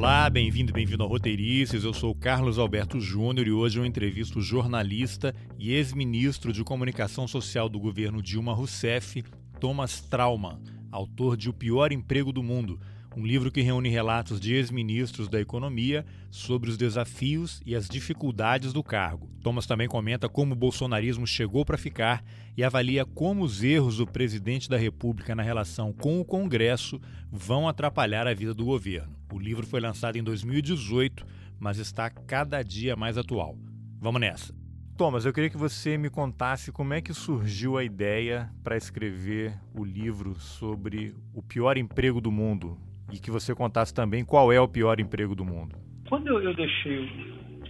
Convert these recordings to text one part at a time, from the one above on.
Olá, bem-vindo bem-vindo ao Roteirices. Eu sou Carlos Alberto Júnior e hoje eu entrevisto o jornalista e ex-ministro de Comunicação Social do governo Dilma Rousseff, Thomas Trauman, autor de O Pior Emprego do Mundo, um livro que reúne relatos de ex-ministros da economia sobre os desafios e as dificuldades do cargo. Thomas também comenta como o bolsonarismo chegou para ficar e avalia como os erros do presidente da República na relação com o Congresso vão atrapalhar a vida do governo. O livro foi lançado em 2018, mas está cada dia mais atual. Vamos nessa. Thomas, eu queria que você me contasse como é que surgiu a ideia para escrever o livro sobre o pior emprego do mundo, e que você contasse também qual é o pior emprego do mundo. Quando eu, deixei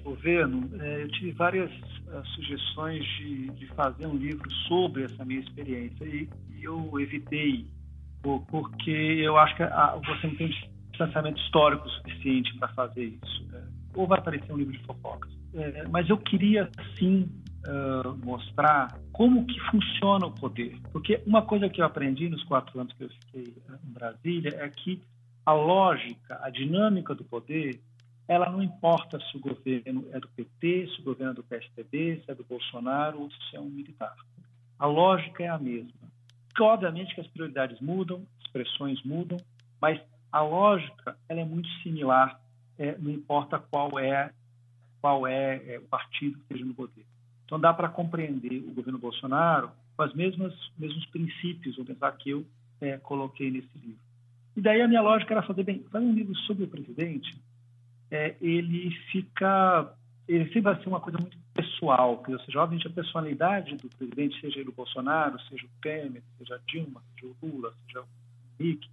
o governo, é, eu tive várias uh, sugestões de, de, fazer um livro sobre essa minha experiência e, e eu evitei porque eu acho que a, você não tem distanciamento histórico suficiente para fazer isso. Né? Ou vai aparecer um livro de fofocas. É, mas eu queria, sim, uh, mostrar como que funciona o poder. Porque uma coisa que eu aprendi nos quatro anos que eu fiquei em Brasília é que a lógica, a dinâmica do poder, ela não importa se o governo é do PT, se o governo é do PSDB, se é do Bolsonaro ou se é um militar. A lógica é a mesma. obviamente que as prioridades mudam, as pressões mudam, mas a lógica ela é muito similar, é, não importa qual é qual é, é, o partido que esteja no poder. Então dá para compreender o governo Bolsonaro com os mesmos princípios, vou pensar que eu é, coloquei nesse livro. E daí a minha lógica era fazer, bem, fazer um livro sobre o presidente, é, ele fica, ele sempre vai ser uma coisa muito pessoal, que, ou seja, obviamente a personalidade do presidente, seja ele o Bolsonaro, seja o Temer, seja a Dilma, seja o Lula, seja o Henrique,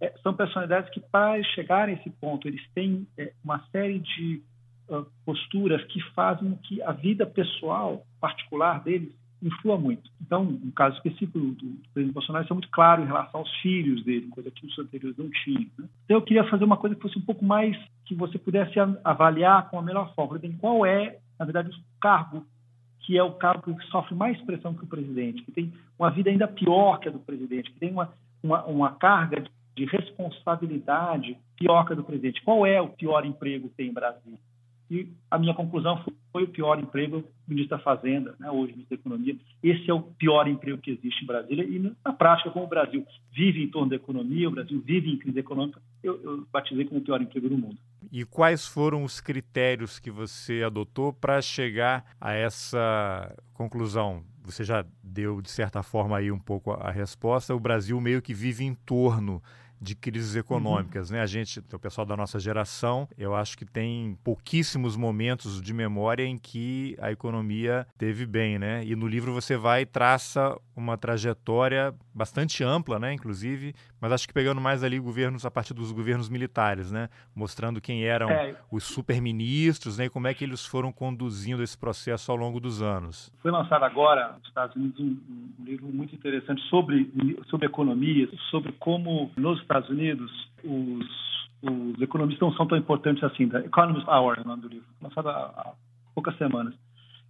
é, são personalidades que, para chegar a esse ponto, eles têm é, uma série de uh, posturas que fazem que a vida pessoal, particular deles, influa muito. Então, no caso específico do, do presidente Bolsonaro, isso é muito claro em relação aos filhos dele, coisa que os anteriores não tinham. Né? Então, eu queria fazer uma coisa que fosse um pouco mais, que você pudesse avaliar com a melhor forma. Qual é, na verdade, o cargo que é o cargo que sofre mais pressão que o presidente, que tem uma vida ainda pior que a do presidente, que tem uma, uma, uma carga de responsabilidade pior que a do presidente. Qual é o pior emprego que tem em Brasília? E a minha conclusão foi o pior emprego ministro da Fazenda, né, hoje ministro da Economia. Esse é o pior emprego que existe em Brasília. E, na prática, como o Brasil vive em torno da economia, o Brasil vive em crise econômica, eu, eu batizei como o pior emprego do mundo. E quais foram os critérios que você adotou para chegar a essa conclusão? Você já deu, de certa forma, aí um pouco a resposta. O Brasil meio que vive em torno de crises econômicas, uhum. né? A gente, o pessoal da nossa geração, eu acho que tem pouquíssimos momentos de memória em que a economia teve bem, né? E no livro você vai e traça uma trajetória bastante ampla, né? Inclusive, mas acho que pegando mais ali governos a partir dos governos militares, né? Mostrando quem eram é. os superministros, né? E como é que eles foram conduzindo esse processo ao longo dos anos. Foi lançado agora nos Estados Unidos um, um livro muito interessante sobre sobre economia, sobre como nos Estados Unidos, os, os economistas não são tão importantes assim. The Economist Hour é o nome do livro, lançado há, há poucas semanas.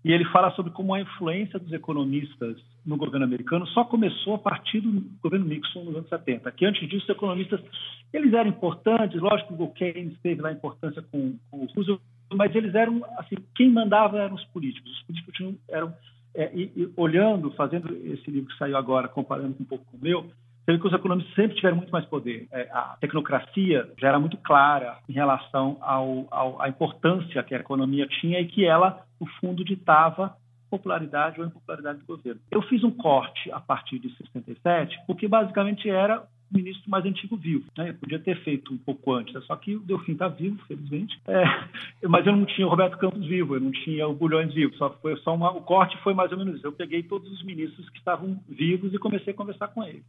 E ele fala sobre como a influência dos economistas no governo americano só começou a partir do governo Nixon nos anos 70. Que antes disso, os economistas eles eram importantes, lógico que o Keynes teve lá importância com, com o Roosevelt, mas eles eram, assim, quem mandava eram os políticos. Os políticos tinham, eram, é, e, e, olhando, fazendo esse livro que saiu agora, comparando um pouco com o meu, Teve que os economistas sempre tiveram muito mais poder. É, a tecnocracia já era muito clara em relação ao, ao, à importância que a economia tinha e que ela, no fundo, ditava popularidade ou impopularidade do governo. Eu fiz um corte a partir de 67, porque basicamente era o ministro mais antigo vivo. Né? Eu podia ter feito um pouco antes, só que o Delfim está vivo, felizmente. É, mas eu não tinha o Roberto Campos vivo, eu não tinha o Bulhões vivo. Só foi só uma, o corte foi mais ou menos isso. Eu peguei todos os ministros que estavam vivos e comecei a conversar com eles.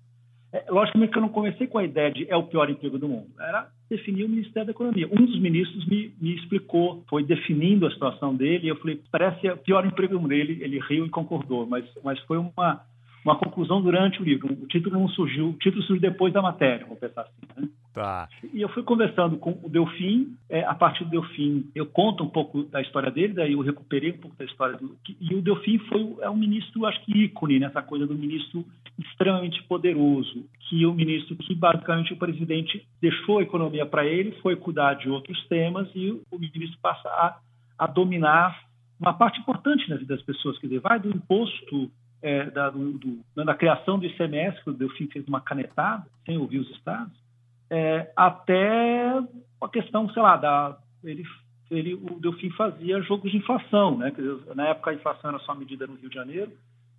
É, logicamente que eu não comecei com a ideia de é o pior emprego do mundo. Era definir o Ministério da Economia. Um dos ministros me, me explicou, foi definindo a situação dele, e eu falei, parece o pior emprego do mundo. Ele, ele riu e concordou, mas, mas foi uma, uma conclusão durante o livro. O título não surgiu, o título surgiu depois da matéria, vou pensar assim. Né? Tá. E eu fui conversando com o Delfim, é, a partir do Delfim eu conto um pouco da história dele, daí eu recuperei um pouco da história do... E o Delfim foi, é um ministro, acho que ícone nessa coisa do ministro extremamente poderoso, que o ministro que basicamente o presidente deixou a economia para ele, foi cuidar de outros temas e o ministro passa a, a dominar uma parte importante na vida das pessoas, quer dizer, vai do imposto é, da, do, do, da criação do ICMS, que o Delfim fez uma canetada, sem ouvir os estados, é, até a questão, sei lá, da, ele, ele, o Delfim fazia jogos de inflação, né? Dizer, na época a inflação era só medida no Rio de Janeiro,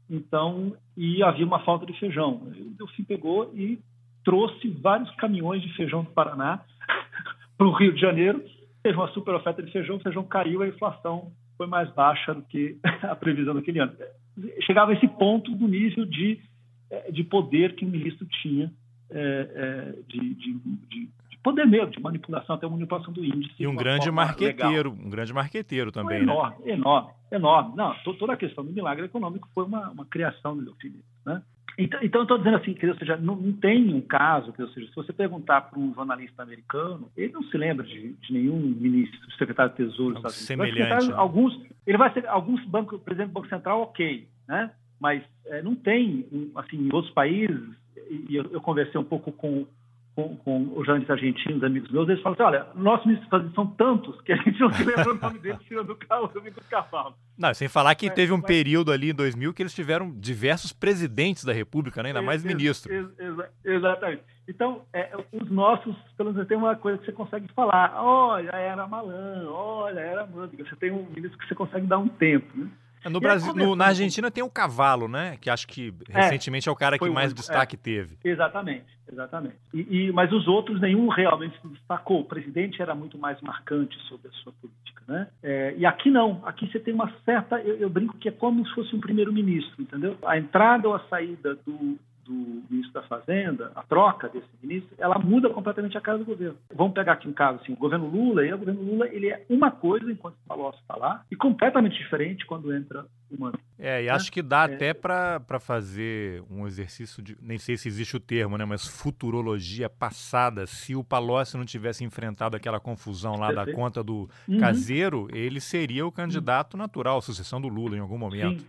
então, e havia uma falta de feijão. O Delfim pegou e trouxe vários caminhões de feijão do Paraná para o Rio de Janeiro, teve uma super oferta de feijão, o feijão caiu, a inflação foi mais baixa do que a previsão daquele ano. Chegava a esse ponto do nível de, eh, de poder que o ministro tinha, é, é, de, de, de, poder mesmo, de manipulação, até manipulação do índice. E um grande marqueteiro, legal. um grande marqueteiro também, né? enorme, né? Enorme, enorme. Não, toda a questão do milagre econômico foi uma, uma criação do Leofilho, né? Então, então, eu estou dizendo assim, que, ou seja, não, não, tem um caso, que, ou seja, se você perguntar para um jornalista americano, ele não se lembra de, de nenhum ministro, secretário de Tesouro, Algo semelhante. Né? Alguns, ele vai ser alguns bancos, por exemplo, Banco Central, ok, né? Mas é, não tem, assim, em outros países, e eu, eu conversei um pouco com com, com os jornalistas argentinos, amigos meus, eles falam assim, olha, nossos ministros são tantos que a gente não se lembra o nome deles tirando do carro do cavalo. Não, sem falar que teve um mas... período ali em 2000 que eles tiveram diversos presidentes da República, né? ainda mais ministros. Ex ex exatamente. Então, é, os nossos, pelo menos tem uma coisa que você consegue falar, olha, era Malan, olha, era Mândiga, você tem um ministro que você consegue dar um tempo, né? No Brasil, no, na Argentina tem o cavalo, né? Que acho que é, recentemente é, é o cara que mais destaque é, teve. Exatamente, exatamente. E, e, mas os outros, nenhum realmente se destacou. O presidente era muito mais marcante sobre a sua política, né? É, e aqui não. Aqui você tem uma certa. Eu, eu brinco que é como se fosse um primeiro-ministro, entendeu? A entrada ou a saída do, do ministro da Fazenda, a troca desse ministro, ela muda completamente a cara do governo. Vamos pegar aqui um caso assim, o governo Lula, e o governo Lula ele é uma coisa enquanto o Palocci está lá e completamente diferente quando entra o Mano. É, e né? acho que dá é. até para fazer um exercício de, nem sei se existe o termo, né, mas futurologia passada, se o Palocci não tivesse enfrentado aquela confusão lá da conta do uhum. caseiro, ele seria o candidato natural, sucessão do Lula em algum momento.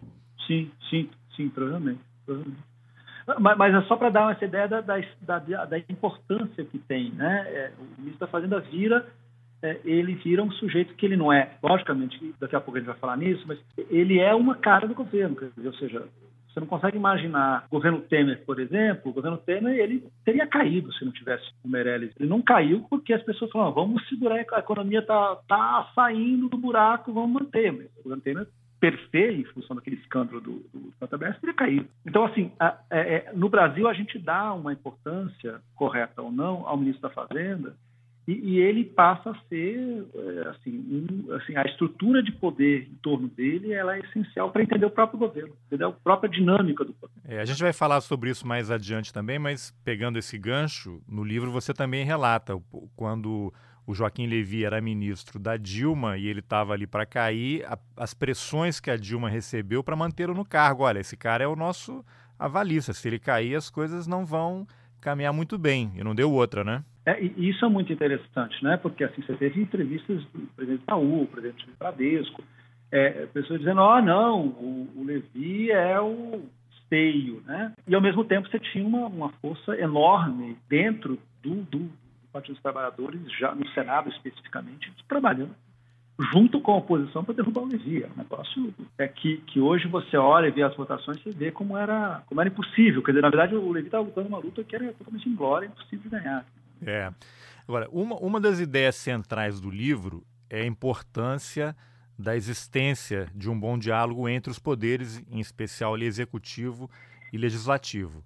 Sim, sim, sim, sim provavelmente. provavelmente. Mas, mas é só para dar essa ideia da, da, da, importância que tem. Né? É, o ministro da Fazenda vira, é, ele vira um sujeito que ele não é, logicamente, daqui a pouco a gente vai falar nisso, mas ele é uma cara do governo. Dizer, ou seja, você não consegue imaginar o governo Temer, por exemplo, o governo Temer ele teria caído se não tivesse o Meirelles. Ele não caiu porque as pessoas falaram, vamos segurar, a economia está tá saindo do buraco, vamos manter. Mas o governo Temer per se, em função daquele escândalo do, do JBS, teria caído. Então, assim, a, é, é, no Brasil a gente dá uma importância, correta ou não, ao ministro da Fazenda, e, e ele passa a ser, é, assim, um, assim, a estrutura de poder em torno dele, ela é essencial para entender o próprio governo, entender a própria dinâmica do poder. É, a gente vai falar sobre isso mais adiante também, mas pegando esse gancho, no livro você também relata quando o Joaquim Levy era ministro da Dilma e ele estava ali para cair, a, as pressões que a Dilma recebeu para mantê-lo no cargo. Olha, esse cara é o nosso avalista. Se ele cair, as coisas não vão caminhar muito bem. E não deu outra, né? É, e isso é muito interessante, né? Porque assim, você teve entrevistas do presidente Itaú, presidente do Bradesco, é, pessoas dizendo, ó, oh, não, o, o Levi é o esteio, né? E ao mesmo tempo você tinha uma, uma força enorme dentro do, do, Partido dos Trabalhadores, já no Senado especificamente, trabalhando junto com a oposição para derrubar o. É um negócio é que, que hoje você olha e vê as votações e vê como era, como era impossível. Quer dizer, na verdade, o Levi estava lutando uma luta que era totalmente inglória, impossível de ganhar. É. Agora, uma, uma das ideias centrais do livro é a importância da existência de um bom diálogo entre os poderes, em especial o executivo e legislativo.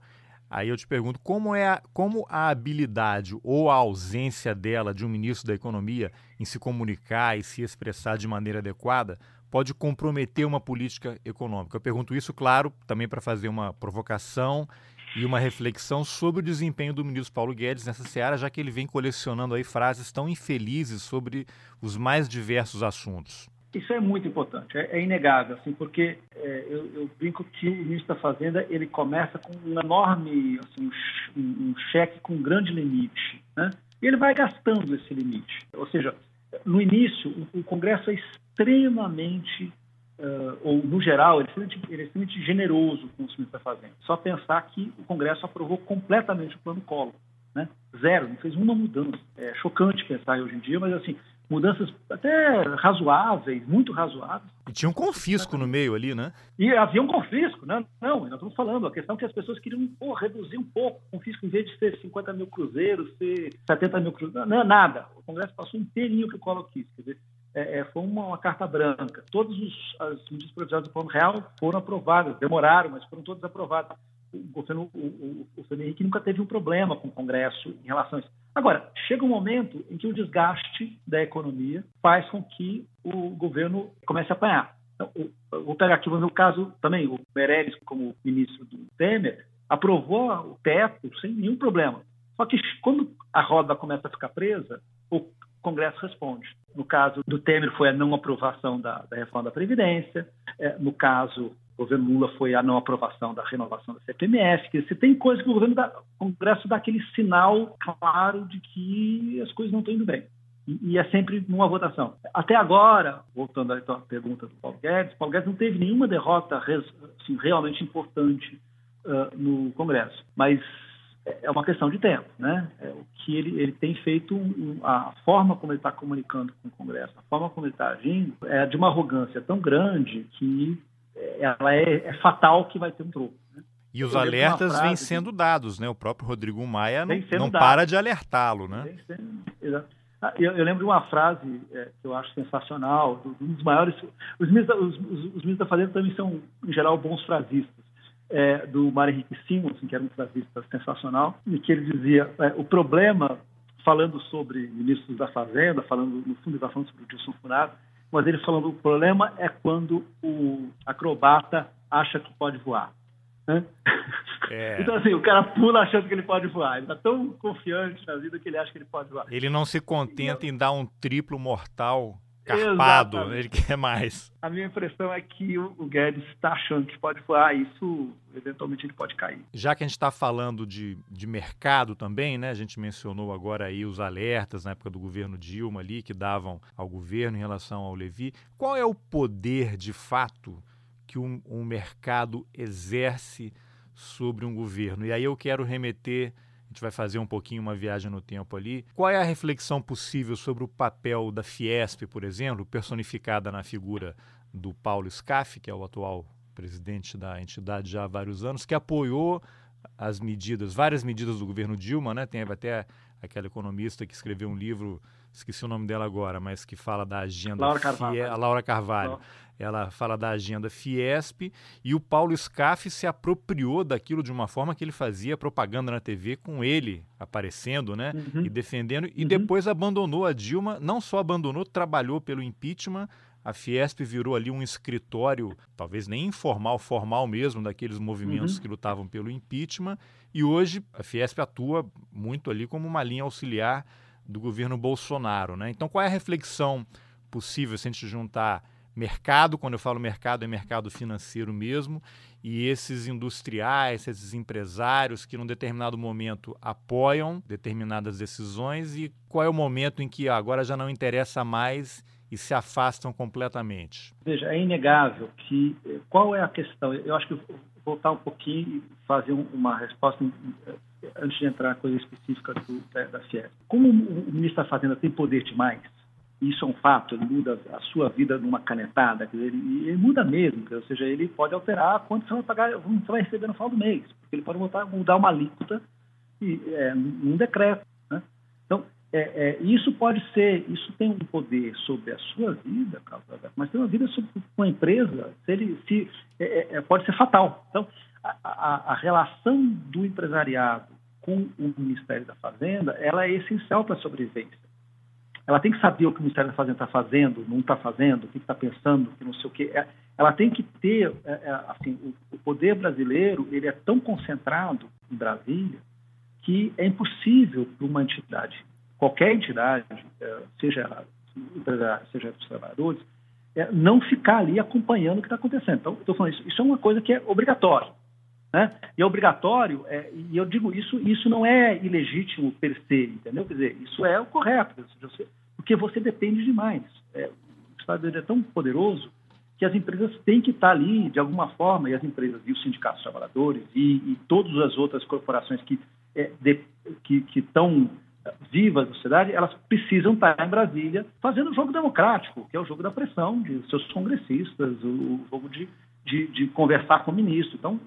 Aí eu te pergunto, como é a, como a habilidade ou a ausência dela de um ministro da Economia em se comunicar e se expressar de maneira adequada pode comprometer uma política econômica? Eu pergunto isso, claro, também para fazer uma provocação e uma reflexão sobre o desempenho do ministro Paulo Guedes nessa seara, já que ele vem colecionando aí frases tão infelizes sobre os mais diversos assuntos. Isso é muito importante, é, é inegável, assim, porque é, eu, eu, brinco que o ministro da Fazenda ele começa com um enorme, assim, um, um cheque com um grande limite, né? E ele vai gastando esse limite. Ou seja, no início, o, o Congresso é extremamente, uh, ou no geral, ele é, extremamente, ele é extremamente generoso com os que está fazendo. Só pensar que o Congresso aprovou completamente o plano Collor. Né? Zero, não fez uma mudança. É chocante pensar hoje em dia, mas assim, mudanças até razoáveis, muito razoáveis. E tinha um confisco no meio ali, né? E havia um confisco, né? Não, nós estamos falando, a questão é que as pessoas queriam pô, reduzir um pouco o confisco, em vez de ser 50 mil cruzeiros, ser 70 mil cruzeiros, não, nada. O Congresso passou inteirinho que o Collor quis, quer dizer, é, é, foi uma, uma, carta branca. Todas as medidas provisórias do Plano Real foram aprovadas, demoraram, mas foram todas aprovadas o governo, o, o, o Fernando Henrique nunca teve um problema com o Congresso em relação a isso. Agora, chega um momento em que o desgaste da economia faz com que o governo comece a apanhar. Então, vou pegar aqui o caso também, o Meirelles, como ministro do Temer, aprovou o teto sem nenhum problema. Só que quando a roda começa a ficar presa, o Congresso responde. No caso do Temer, foi a não aprovação da, da reforma da Previdência. É, no caso o governo Lula foi a não aprovação da renovação da CPMF. Que se tem coisa que o governo dá, o Congresso dá aquele sinal claro de que as coisas não estão indo bem. E, e é sempre numa votação. Até agora, voltando à pergunta do Paulo Guedes, Paulo Guedes não teve nenhuma derrota assim, realmente importante uh, no Congresso. Mas é uma questão de tempo, né? É o que ele, ele tem feito, um, a forma como ele está comunicando com o Congresso, a forma como ele está agindo, é de uma arrogância tão grande que ela é, é fatal que vai ter um troco. Né? E os alertas vêm sendo dados, né? O próprio Rodrigo Maia não, não para de alertá-lo, né? Sendo, ah, eu, eu, lembro de uma frase é, que eu acho sensacional, um dos maiores. Os ministros, os, os, os ministros da Fazenda também são, em geral, bons frasistas. É, do Mário Henrique Simons, que era um frasista sensacional, e que ele dizia: é, o problema, falando sobre ministros da Fazenda, falando, no fundo, ele está falando sobre o Dilson Funado, mas ele falando o problema é quando o acrobata acha que pode voar. Né? É. Então, assim, o cara pula achando que ele pode voar. Ele está tão confiante na vida que ele acha que ele pode voar. Ele não se contenta em dar um triplo mortal carpado, Exatamente. ele quer mais. A minha impressão é que o Guedes está achando que pode voar, isso eventualmente ele pode cair. Já que a gente está falando de, de mercado também, né? A gente mencionou agora aí os alertas na época do governo Dilma ali que davam ao governo em relação ao Levi. Qual é o poder de fato que um, um mercado exerce sobre um governo? E aí eu quero remeter gente vai fazer um pouquinho uma viagem no tempo ali. Qual é a reflexão possível sobre o papel da Fiesp, por exemplo, personificada na figura do Paulo Scaff, que é o atual presidente da entidade já há vários anos, que apoiou as medidas, várias medidas do governo Dilma, né? Tem até aquela economista que escreveu um livro, esqueci o nome dela agora, mas que fala da agenda Laura Carvalho. a Laura Carvalho ela fala da agenda Fiesp e o Paulo Scaff se apropriou daquilo de uma forma que ele fazia propaganda na TV com ele aparecendo, né, uhum. e defendendo e uhum. depois abandonou a Dilma, não só abandonou, trabalhou pelo impeachment. A Fiesp virou ali um escritório, talvez nem informal, formal mesmo, daqueles movimentos uhum. que lutavam pelo impeachment. E hoje a Fiesp atua muito ali como uma linha auxiliar do governo Bolsonaro. Né? Então, qual é a reflexão possível se a gente juntar mercado, quando eu falo mercado, é mercado financeiro mesmo, e esses industriais, esses empresários que num determinado momento apoiam determinadas decisões e qual é o momento em que agora já não interessa mais e se afastam completamente? Veja, é inegável que qual é a questão? Eu acho que vou voltar um pouquinho e fazer uma resposta antes de entrar na coisa específica do, da, da Fies. Como o ministro da Fazenda tem poder demais, isso é um fato, ele muda a sua vida numa canetada, dizer, ele, ele, muda mesmo, ou seja, ele pode alterar quanto você vai pagar, você vai receber no final do mês, porque ele pode mudar, mudar uma alíquota e, é, num decreto. Né? Então, é, é, isso pode ser, isso tem um poder sobre a sua vida, mas tem uma vida sobre uma empresa, se ele se, é, é, é, pode ser fatal. Então, a, a, a relação do empresariado com o Ministério da Fazenda, ela é essencial para a sobrevivência ela tem que saber o que o Ministério da Fazenda está fazendo, não está fazendo, o que está pensando, que não sei o quê. É, ela tem que ter, é, é, assim, o, poder brasileiro ele é tão concentrado em Brasília que é impossível para uma entidade, qualquer entidade, seja ela seja os trabalhadores, não ficar ali acompanhando o que está acontecendo. Então, estou falando isso, isso é uma coisa que é obrigatória. Né? E é obrigatório, é, e eu digo isso, isso não é ilegítimo per se, entendeu? Quer dizer, isso é o correto, porque você depende demais. É, o Estado é tão poderoso que as empresas têm que estar ali de alguma forma, e as empresas e os sindicatos trabalhadores e, e todas as outras corporações que é, de, que estão vivas da sociedade, elas precisam estar em Brasília fazendo o jogo democrático, que é o jogo da pressão de seus congressistas, o, jogo de, de, de conversar com o ministro. Então,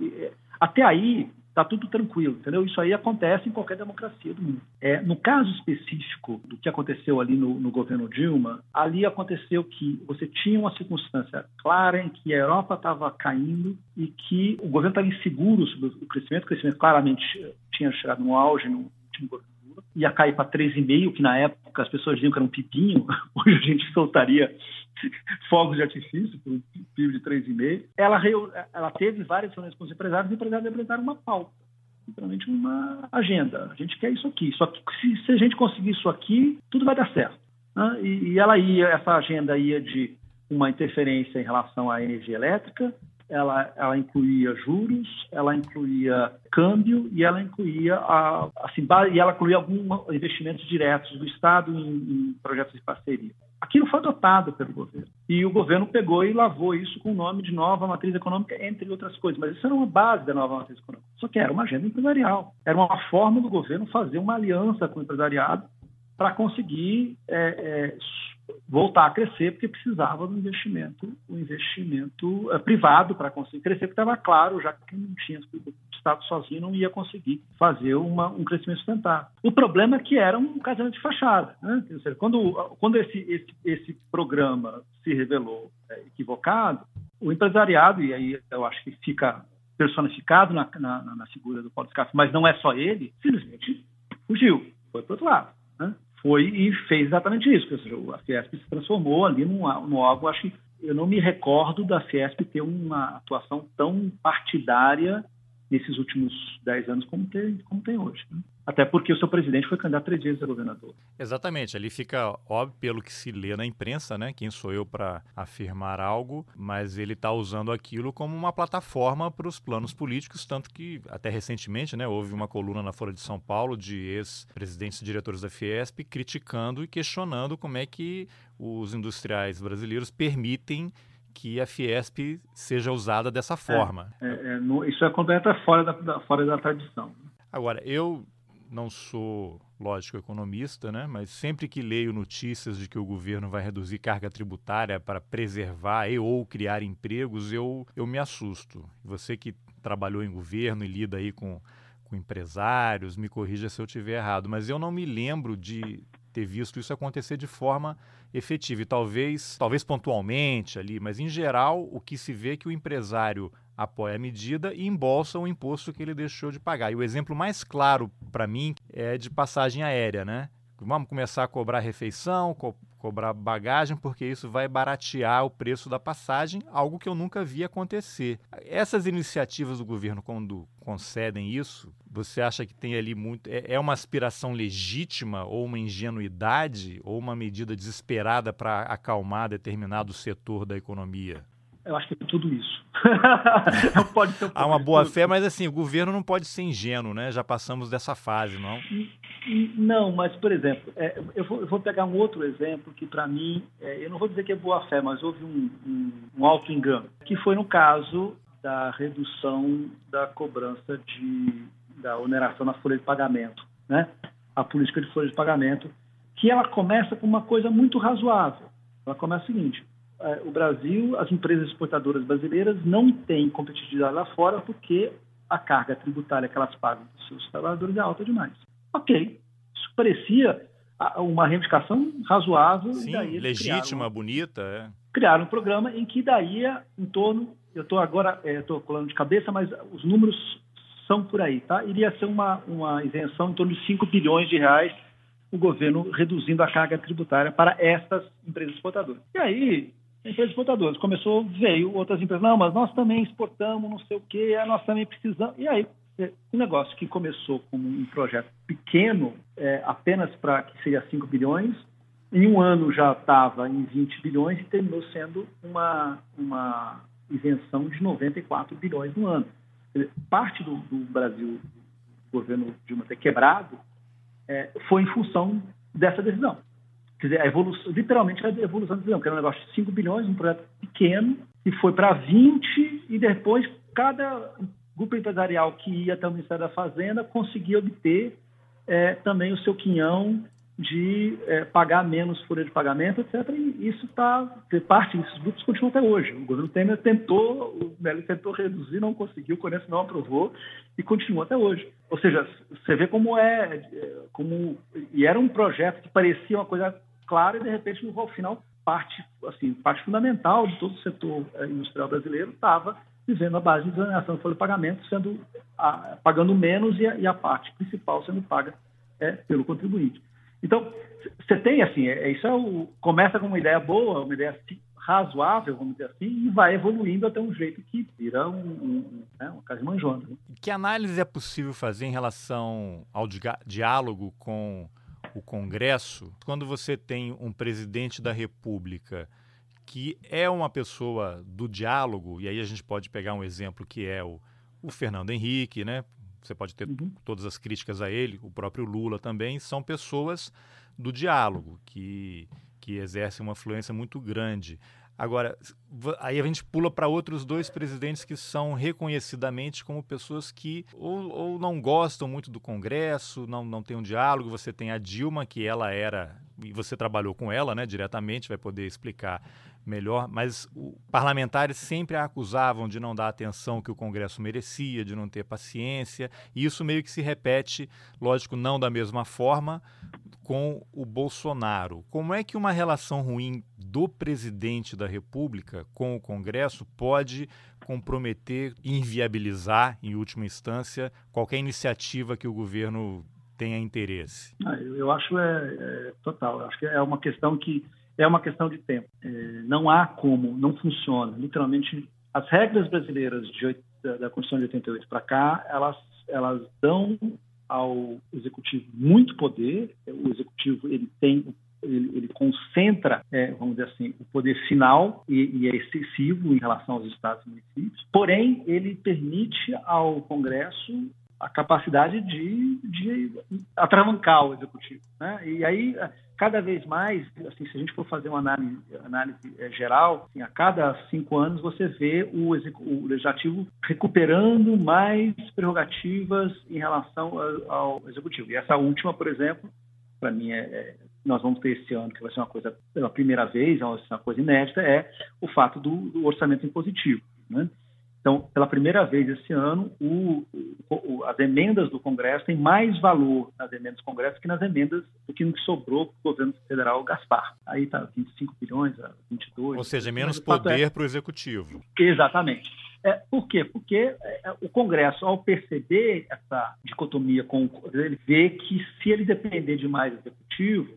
até aí, está tudo tranquilo, entendeu? Isso aí acontece em qualquer democracia do mundo. É, no caso específico do que aconteceu ali no, no, governo Dilma, ali aconteceu que você tinha uma circunstância clara em que a Europa estava caindo e que o governo estava inseguro sobre o crescimento, o crescimento claramente tinha chegado no auge no último governo ia cair para 3,5, que na época as pessoas diziam que era um pipinho, hoje a gente soltaria fogos de artifício por um PIB de 3,5. Ela, ela teve várias reuniões com os empresários e os empresários apresentaram uma pauta, literalmente uma agenda. A gente quer isso aqui. Só que se, se a gente conseguir isso aqui, tudo vai dar certo. Né? E, e ela ia, essa agenda ia de uma interferência em relação à energia elétrica, ela, ela incluía juros, ela incluía câmbio e ela incluía a, assim, e ela incluía alguns investimentos diretos do Estado em, em projetos de parceria. Aquilo foi adotado pelo governo. E o governo pegou e lavou isso com o nome de nova matriz econômica, entre outras coisas. Mas isso era uma base da nova matriz econômica. Só que era uma agenda empresarial. Era uma forma do governo fazer uma aliança com o empresariado para conseguir é, é, voltar a crescer, porque precisava do investimento, o investimento é, privado para conseguir crescer, porque estava claro, já que não tinha o Estado sozinho não ia conseguir fazer uma, um crescimento sustentável. O problema é que era um casamento de fachada. Né? Seja, quando, quando esse, esse, esse programa se revelou é, equivocado, o empresariado, e aí eu acho que fica personificado na, na, na figura do Paulo Scarpa, mas não é só ele, simplesmente fugiu, foi para outro lado. Né? Foi e fez exatamente isso. Seja, a Fiesp se transformou ali num, num órgão, acho que eu não me recordo da Fiesp ter uma atuação tão partidária nesses últimos dez anos como tem, como tem hoje. Né? Até porque o seu presidente foi candidato três vezes a governador. Exatamente. Ali fica óbvio pelo que se lê na imprensa, né? Quem sou eu para afirmar algo, mas ele está usando aquilo como uma plataforma para os planos políticos, tanto que até recentemente, né, houve uma coluna na Folha de São Paulo de ex-presidentes e diretores da Fiesp criticando e questionando como é que os industriais brasileiros permitem que a Fiesp seja usada dessa forma. É, é, é, no, isso é completamente fora da, da, fora da tradição. Agora, eu não sou, lógico, economista, né? mas sempre que leio notícias de que o governo vai reduzir carga tributária para preservar e ou criar empregos, eu, eu me assusto. Você que trabalhou em governo e lida aí com, com empresários, me corrija se eu estiver errado, mas eu não me lembro de ter visto isso acontecer de forma efetiva. E talvez, talvez pontualmente ali, mas em geral o que se vê é que o empresário apoia a medida e embolsa o imposto que ele deixou de pagar. E o exemplo mais claro para mim é de passagem aérea, né? Vamos começar a cobrar refeição, cobrar bagagem, porque isso vai baratear o preço da passagem, algo que eu nunca vi acontecer. Essas iniciativas do governo, quando concedem isso, você acha que tem ali muito. É, é uma aspiração legítima, ou uma ingenuidade, ou uma medida desesperada para acalmar determinado setor da economia? Eu acho que é tudo isso. não pode ser um Há uma boa fé, mas assim, o governo não pode ser ingênuo, né? Já passamos dessa fase, não? Não, mas, por exemplo, é, eu, vou, eu, vou, pegar um outro exemplo que, para mim, é, eu não vou dizer que é boa fé, mas houve um, um, um auto-engano, que foi no caso da redução da cobrança de, da oneração na folha de pagamento, né? A política de folha de pagamento, que ela começa com uma coisa muito razoável. Ela começa o seguinte: o Brasil, as empresas exportadoras brasileiras não têm competitividade lá fora porque a carga tributária que elas pagam para os seus trabalhadores é alta demais. Ok, isso parecia uma reivindicação razoável. Sim, legítima, criaram, bonita. É. Criaram um programa em que daria em torno, eu estou agora, estou é, colando de cabeça, mas os números são por aí, tá? Iria ser uma, uma isenção em torno de 5 bilhões de reais o governo reduzindo a carga tributária para essas empresas exportadoras. E aí, empresas exportadoras. Começou, veio outras empresas, não, mas nós também exportamos, não sei o quê, nós também precisamos. E aí, é, um negócio que começou como um projeto pequeno, é, apenas para que seria 5 bilhões, em um ano já estava em 20 bilhões e terminou sendo uma, uma isenção de 94 bilhões no ano. Parte do, do Brasil, o governo Dilma ter quebrado, é, foi em função dessa decisão. Quer dizer, a evolução, literalmente a evolução da decisão, que era um negócio de 5 bilhões, um projeto pequeno, e foi para 20, e depois cada grupo empresarial que ia até o Ministério da Fazenda conseguia obter é, também o seu quinhão de é, pagar menos folha de pagamento, etc. E isso está, parte desses grupos continua até hoje. O governo Temer tentou, o Melo tentou reduzir, não conseguiu, o Conheço não aprovou e continua até hoje. Ou seja, você vê como é, é, como e era um projeto que parecia uma coisa clara e de repente no final parte, assim, parte fundamental de todo o setor é, industrial brasileiro estava vivendo a base de desoneração de folha de pagamento, sendo a, pagando menos e a, e a, parte principal sendo paga é, pelo contribuinte. Então, você tem assim, é, isso é o, começa com uma ideia boa, uma ideia razoável, vamos dizer assim, e vai evoluindo até um jeito que vira um, um, né, uma casa manjona. Né? Que análise é possível fazer em relação ao di diálogo com o Congresso quando você tem um presidente da República que é uma pessoa do diálogo, e aí a gente pode pegar um exemplo que é o, o Fernando Henrique, né? Você pode ter uhum. todas as críticas a ele, o próprio Lula também, são pessoas do diálogo, que, que exercem uma influência muito grande. Agora, aí a gente pula para outros dois presidentes que são reconhecidamente como pessoas que ou, ou, não gostam muito do Congresso, não, não tem um diálogo. Você tem a Dilma, que ela era, e você trabalhou com ela né, diretamente, vai poder explicar melhor, mas o, parlamentares sempre a acusavam de não dar atenção que o Congresso merecia, de não ter paciência, e isso meio que se repete, lógico, não da mesma forma, com o Bolsonaro. Como é que uma relação ruim do presidente da República com o Congresso pode comprometer, inviabilizar, em última instância, qualquer iniciativa que o governo tenha interesse? Ah, eu acho é, é total. Acho que é uma questão que é uma questão de tempo. É, não há como, não funciona. Literalmente, as regras brasileiras de, da, da Constituição de 88 para cá, elas, elas dão ao executivo muito poder. O executivo ele tem ele, ele, concentra, é, vamos dizer assim, o poder final e, e, é excessivo em relação aos estados e municípios. Porém, ele permite ao Congresso a capacidade de, de atravancar o executivo. Né? E aí cada vez mais, assim, se a gente for fazer uma análise, análise é, geral, assim, a cada cinco anos você vê o, o, legislativo recuperando mais prerrogativas em relação ao, ao executivo. E essa última, por exemplo, para mim é, é, nós vamos ter esse ano que vai ser uma coisa pela primeira vez, é uma coisa inédita, é o fato do, do orçamento impositivo. Né? Então, pela primeira vez esse ano, o, o, as emendas do Congresso têm mais valor nas emendas do Congresso que nas emendas do que no que sobrou para o governo federal gastar. Aí está 25 bilhões, 22. Ou seja, menos poder é... para o executivo. Exatamente. É, por quê? Porque é, é, o Congresso, ao perceber essa dicotomia, com ele vê que se ele depender demais do executivo,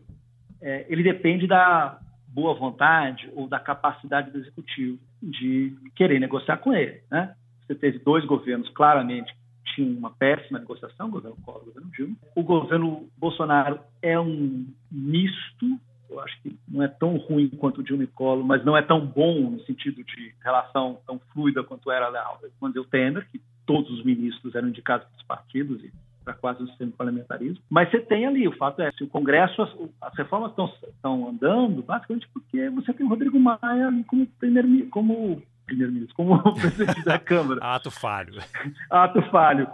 é, ele depende da boa vontade ou da capacidade do executivo de querer negociar com ele. Né? Você teve dois governos claramente que tinham uma péssima negociação, o governo Collor e o governo Dilma. O governo Bolsonaro é um misto, eu acho que não é tão ruim quanto o Dilma e Collor, mas não é tão bom no sentido de relação tão fluida quanto era quando eu Temer, que todos os ministros eram indicados pelos partidos e para quase um sistema parlamentarismo. Mas você tem ali, o fato é, se o Congresso, as, as reformas estão, estão andando, basicamente porque você tem o Rodrigo Maia ali como primeiro como primeiro-ministro, como presidente da Câmara. Ato falho. Ato falho.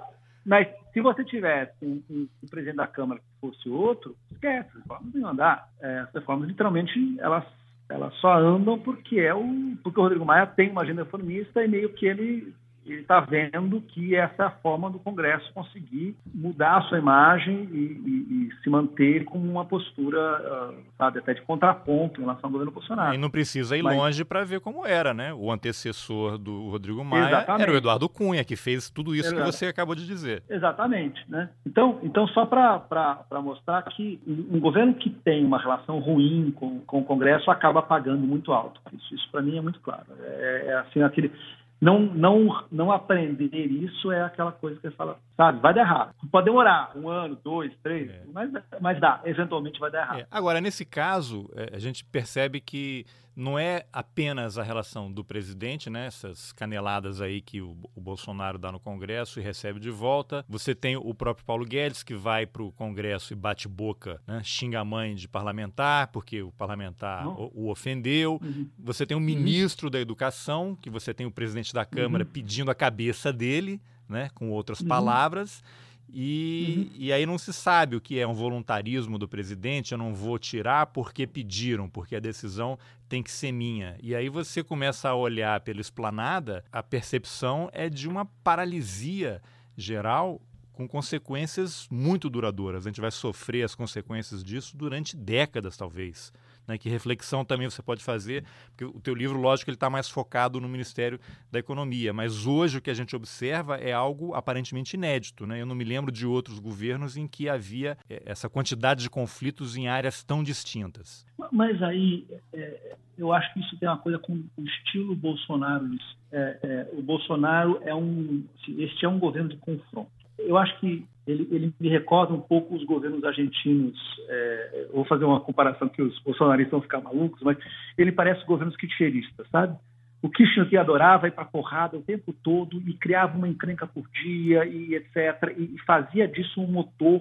Mas se você tivesse um, um, um, presidente da Câmara que fosse outro, esquece, as reformas não iam andar. É, as reformas, literalmente, elas, elas só andam porque é o porque o Rodrigo Maia tem uma agenda reformista e meio que ele ele está vendo que essa é a forma do Congresso conseguir mudar a sua imagem e, e, e se manter com uma postura, uh, sabe, até de contraponto em relação ao governo Bolsonaro. E não precisa ir Mas... longe para ver como era, né? O antecessor do Rodrigo Maia Exatamente. era o Eduardo Cunha, que fez tudo isso Exato. que você acabou de dizer. Exatamente, né? Então, então só para mostrar que um governo que tem uma relação ruim com, com o Congresso acaba pagando muito alto. Isso, isso para mim é muito claro. É, é assim, aquele não, não, não aprender isso é aquela coisa que você fala, sabe? Vai dar errado. Pode demorar um ano, dois, três, é. mas, mas dá, eventualmente vai dar errado. É. Agora, nesse caso, é, a gente percebe que não é apenas a relação do presidente, né? Essas caneladas aí que o, o, Bolsonaro dá no Congresso e recebe de volta. Você tem o próprio Paulo Guedes que vai para o Congresso e bate boca, né? xinga a mãe de parlamentar porque o parlamentar o, o, ofendeu. Uhum. Você tem o ministro uhum. da Educação, que você tem o presidente da Câmara uhum. pedindo a cabeça dele, né? Com outras uhum. palavras. E, uhum. e aí não se sabe o que é um voluntarismo do presidente, eu não vou tirar porque pediram, porque a decisão tem que ser minha. E aí você começa a olhar pela esplanada, a percepção é de uma paralisia geral com consequências muito duradouras. A gente vai sofrer as consequências disso durante décadas, talvez. Né? Que reflexão também você pode fazer, porque o teu livro, lógico, ele está mais focado no Ministério da Economia, mas hoje o que a gente observa é algo aparentemente inédito. Né? Eu não me lembro de outros governos em que havia é, essa quantidade de conflitos em áreas tão distintas. Mas aí é, eu acho que isso tem uma coisa com o estilo Bolsonaro. É, é, o Bolsonaro é um, assim, este é um governo de confronto. Eu acho que ele, ele, me recorda um pouco os governos argentinos. É, vou fazer uma comparação que os bolsonaristas vão ficar malucos, mas ele parece governos kirchneristas, sabe? O Kirchner que adorava ir para porrada o tempo todo e criava uma encrenca por dia e etc. E fazia disso um motor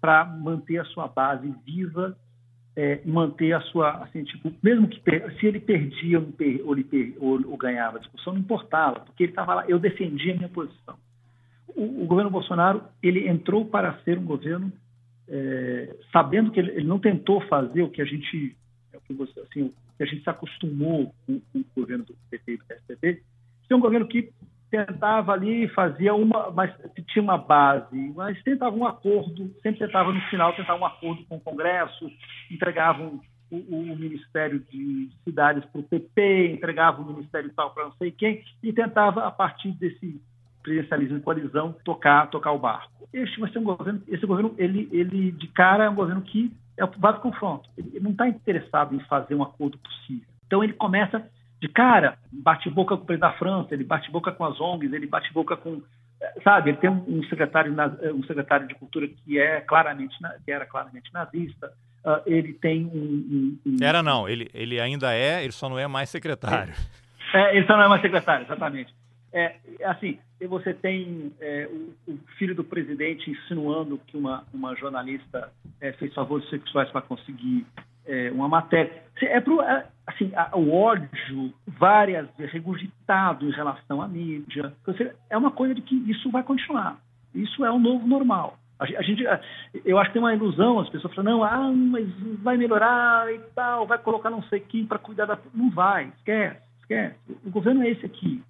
para manter a sua base viva é, manter a sua, assim, tipo, mesmo que se ele perdia ou, ou, ou, ou ganhava a discussão, não importava, porque ele estava lá, eu defendia a minha posição o, o, governo Bolsonaro ele entrou para ser um governo é, sabendo que ele, ele, não tentou fazer o que a gente é assim, o que a gente se acostumou com, com o governo do PT e do PSDB, ser um governo que tentava ali fazia uma mas tinha uma base mas tentava um acordo sempre tentava no final tentar um acordo com o Congresso entregavam o, o Ministério de Cidades para o PP entregava o Ministério tal para não sei quem e tentava a partir desse presidencialismo em coalizão tocar tocar o barco. Este vai ser um governo, esse governo ele ele de cara é um governo que é o vai confronto. Ele, não está interessado em fazer um acordo possível. Então ele começa de cara, bate boca com o presidente da França, ele bate boca com as ONGs, ele bate boca com sabe, ele tem um secretário um secretário de cultura que é claramente que era claramente nazista. Uh, ele tem um, um, um, Era não, ele, ele ainda é, ele só não é mais secretário. É ele só não é mais secretário, exatamente. É, assim, você tem é, o, o, filho do presidente insinuando que uma, uma jornalista é, fez favores sexuais para conseguir é, uma matéria. É pro, é, assim, a, o ódio várias vezes regurgitado em relação à mídia. Você, é uma coisa de que isso vai continuar. Isso é o novo normal. A, a gente, eu acho que tem uma ilusão, as pessoas falam, não, ah, mas vai melhorar e tal, vai colocar não sei quem para cuidar da. Não vai, esquece, esquece. O governo é esse aqui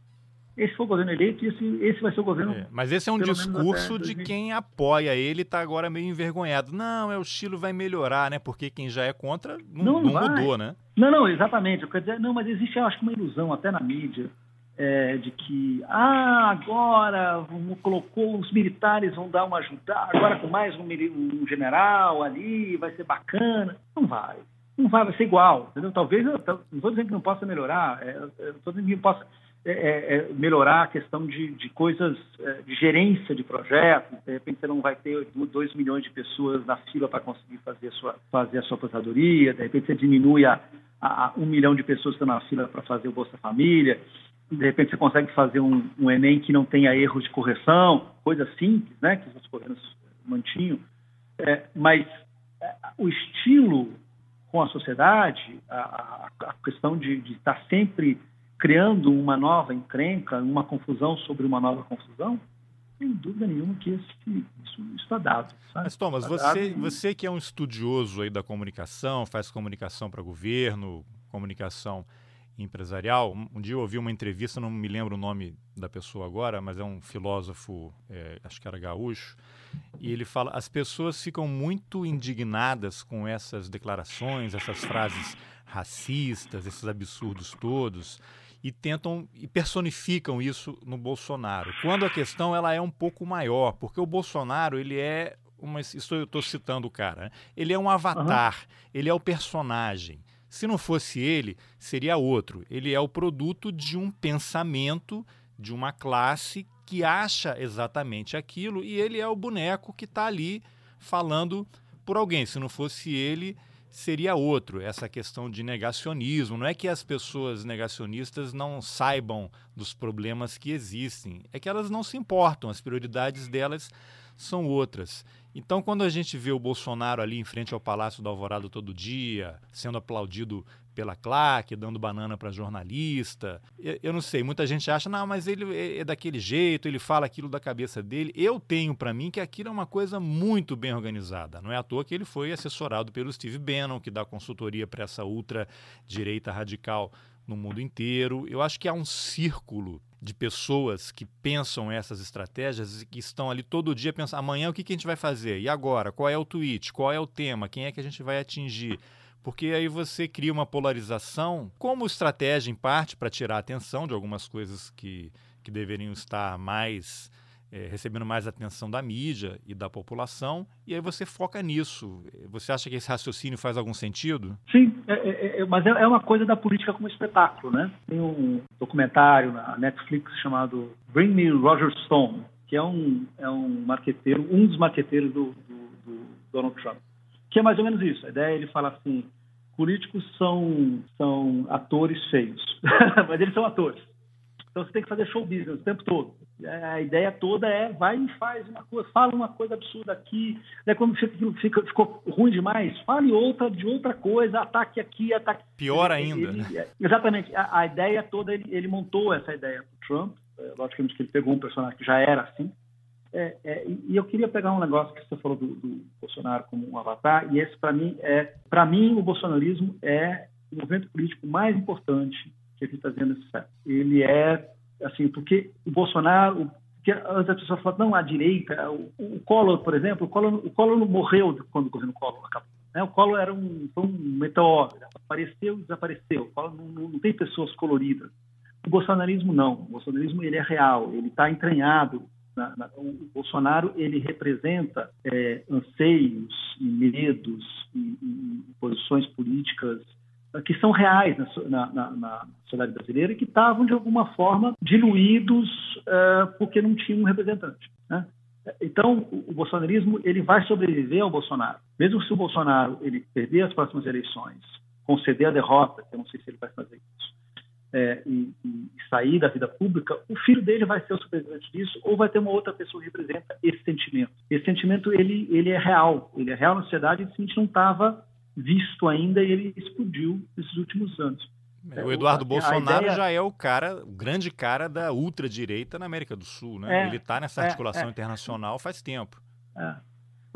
esse foi o governo eleito e esse, esse vai ser o governo. É, mas esse é um discurso de quem apoia ele está agora meio envergonhado. Não, é o estilo vai melhorar, né? Porque quem já é contra não, não, não mudou, né? Não, não, exatamente. Eu quero dizer, não, mas existe, eu acho que uma ilusão até na mídia é, de que ah, agora colocou os militares vão dar uma ajuda, agora com mais um, um general ali, vai ser bacana. Não vai. Não vai, vai ser igual. Entendeu? Talvez, eu, não estou dizendo que não possa melhorar, é, estou dizendo que não possa é, é, é, melhorar a questão de, de coisas é, de gerência de projetos. De repente você não vai ter 2 milhões de pessoas na fila para conseguir fazer a, sua, fazer a sua aposentadoria. De repente você diminui a, a, a um milhão de pessoas que estão na fila para fazer o Bolsa Família. De repente você consegue fazer um, um Enem que não tenha erros de correção, coisas simples, né, que os governos mantinham. É, mas é, o estilo com a sociedade, a, a questão de, de estar sempre criando uma nova encrenca, uma confusão sobre uma nova confusão, sem dúvida nenhuma que esse, isso está dado. Sabe? Mas, Thomas, está você, dado... você que é um estudioso aí da comunicação, faz comunicação para governo, comunicação empresarial. Um, dia eu ouvi uma entrevista, não me lembro o nome da pessoa agora, mas é um filósofo, é, acho que era gaúcho, e ele fala: as pessoas ficam muito indignadas com essas declarações, essas frases racistas, esses absurdos todos e tentam e personificam isso no Bolsonaro. Quando a questão ela é um pouco maior, porque o Bolsonaro ele é uma, isso eu estou citando o cara, né? ele é um avatar, uhum. ele é o personagem. Se não fosse ele, seria outro. Ele é o produto de um pensamento de uma classe que acha exatamente aquilo e ele é o boneco que está ali falando por alguém. Se não fosse ele, seria outro. Essa questão de negacionismo. Não é que as pessoas negacionistas não saibam dos problemas que existem, é que elas não se importam, as prioridades delas são outras. Então, quando a gente vê o Bolsonaro ali em frente ao Palácio do Alvorado todo dia, sendo aplaudido pela claque, dando banana para jornalista. Eu, eu, não sei, muita gente acha, não, mas ele é, é daquele jeito, ele fala aquilo da cabeça dele. Eu tenho para mim que aquilo é uma coisa muito bem organizada. Não é à toa que ele foi assessorado pelo Steve Bannon, que dá consultoria para essa ultra-direita radical no mundo inteiro. Eu acho que há um círculo de pessoas que pensam essas estratégias e que estão ali todo dia pensando amanhã o que, que a gente vai fazer? E agora? Qual é o tweet? Qual é o tema? Quem é que a gente vai atingir? Porque aí você cria uma polarização como estratégia, em parte, para tirar a atenção de algumas coisas que, que deveriam estar mais. É, recebendo mais atenção da mídia e da população, e aí você foca nisso. Você acha que esse raciocínio faz algum sentido? Sim, é, é, é mas é, é uma coisa da política como espetáculo, né? Tem um documentário na Netflix chamado Bring Me Roger Stone, que é um, é um marqueteiro, um dos marqueteiros do, do, do Donald Trump que é mais ou menos isso. A ideia é ele fala assim: políticos são, são atores feios, mas eles são atores. Então você tem que fazer show business o tempo todo. A ideia toda é vai e faz uma coisa, fala uma coisa absurda aqui. Daí quando fica, fica, ficou ruim demais, fale outra de outra coisa, ataque aqui, ataque. Pior ainda. Ele, né? Exatamente. A, a, ideia toda ele, ele montou essa ideia para Trump. É, logicamente que ele pegou um personagem que já era assim, é, é, e eu queria pegar um negócio que você falou do, do Bolsonaro como um avatar, e esse para mim é, para mim o bolsonarismo é o movimento político mais importante que a gente está vendo nesse século. Ele é assim, porque o Bolsonaro, porque antes as pessoas falam, não, a direita, o, o Collor, por exemplo, o Collor, o Collor não morreu quando o governo Collor acabou. Né? O Collor era um, um meteoro, apareceu e desapareceu. O Collor não, não, não tem pessoas coloridas. O bolsonarismo não. O bolsonarismo ele é real, ele está entranhado na, na, o Bolsonaro ele representa é, anseios e medos e, e, posições políticas é, que são reais na, na, na sociedade brasileira e que estavam, de alguma forma, diluídos uh, porque não tinham um representante. Né? Então, o, o bolsonarismo ele vai sobreviver ao Bolsonaro. Mesmo se o Bolsonaro ele perder as próximas eleições, conceder a derrota, eu não sei se ele vai fazer isso, é, e, e, sair da vida pública, o filho dele vai ser o supervisor disso ou vai ter uma outra pessoa que representa esse sentimento. Esse sentimento ele, ele é real, ele é real na sociedade e a gente não estava visto ainda e ele explodiu nesses últimos anos. É, o Eduardo Bolsonaro ideia... já é o cara, o grande cara da ultradireita na América do Sul, né? É, ele está nessa é, articulação é, internacional faz tempo. É.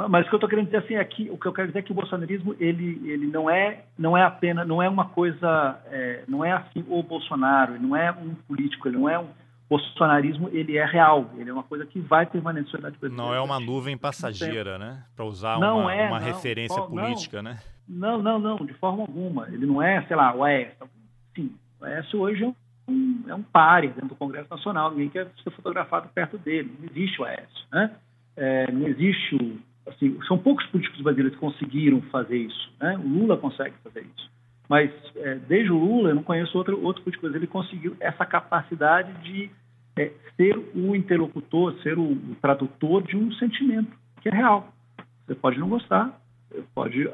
Mas o que eu estou querendo dizer assim aqui, é o que eu quero dizer é que o bolsonarismo ele, ele não é não é apenas não é uma coisa é, não é assim o Bolsonaro, ele não é um político, ele não é um bolsonarismo ele é real, ele é uma coisa que vai permanecer na sociedade brasileira. Não é uma nuvem passageira, né? Para usar não uma, é, uma não, referência política, não, né? Não, não, não, de forma alguma. Ele não é, sei lá, o Aécio. Sim, o Aécio hoje é um, é um pare dentro do Congresso Nacional, ninguém quer ser fotografado perto dele, não existe o Aécio, né? É, não existe o assim, são poucos políticos brasileiros que conseguiram fazer isso. Né? O Lula consegue fazer isso. Mas é, desde o Lula, eu não conheço outro, outro político brasileiro que conseguiu essa capacidade de é, ser o interlocutor, ser o, o, tradutor de um sentimento que é real. Você pode não gostar, pode uh,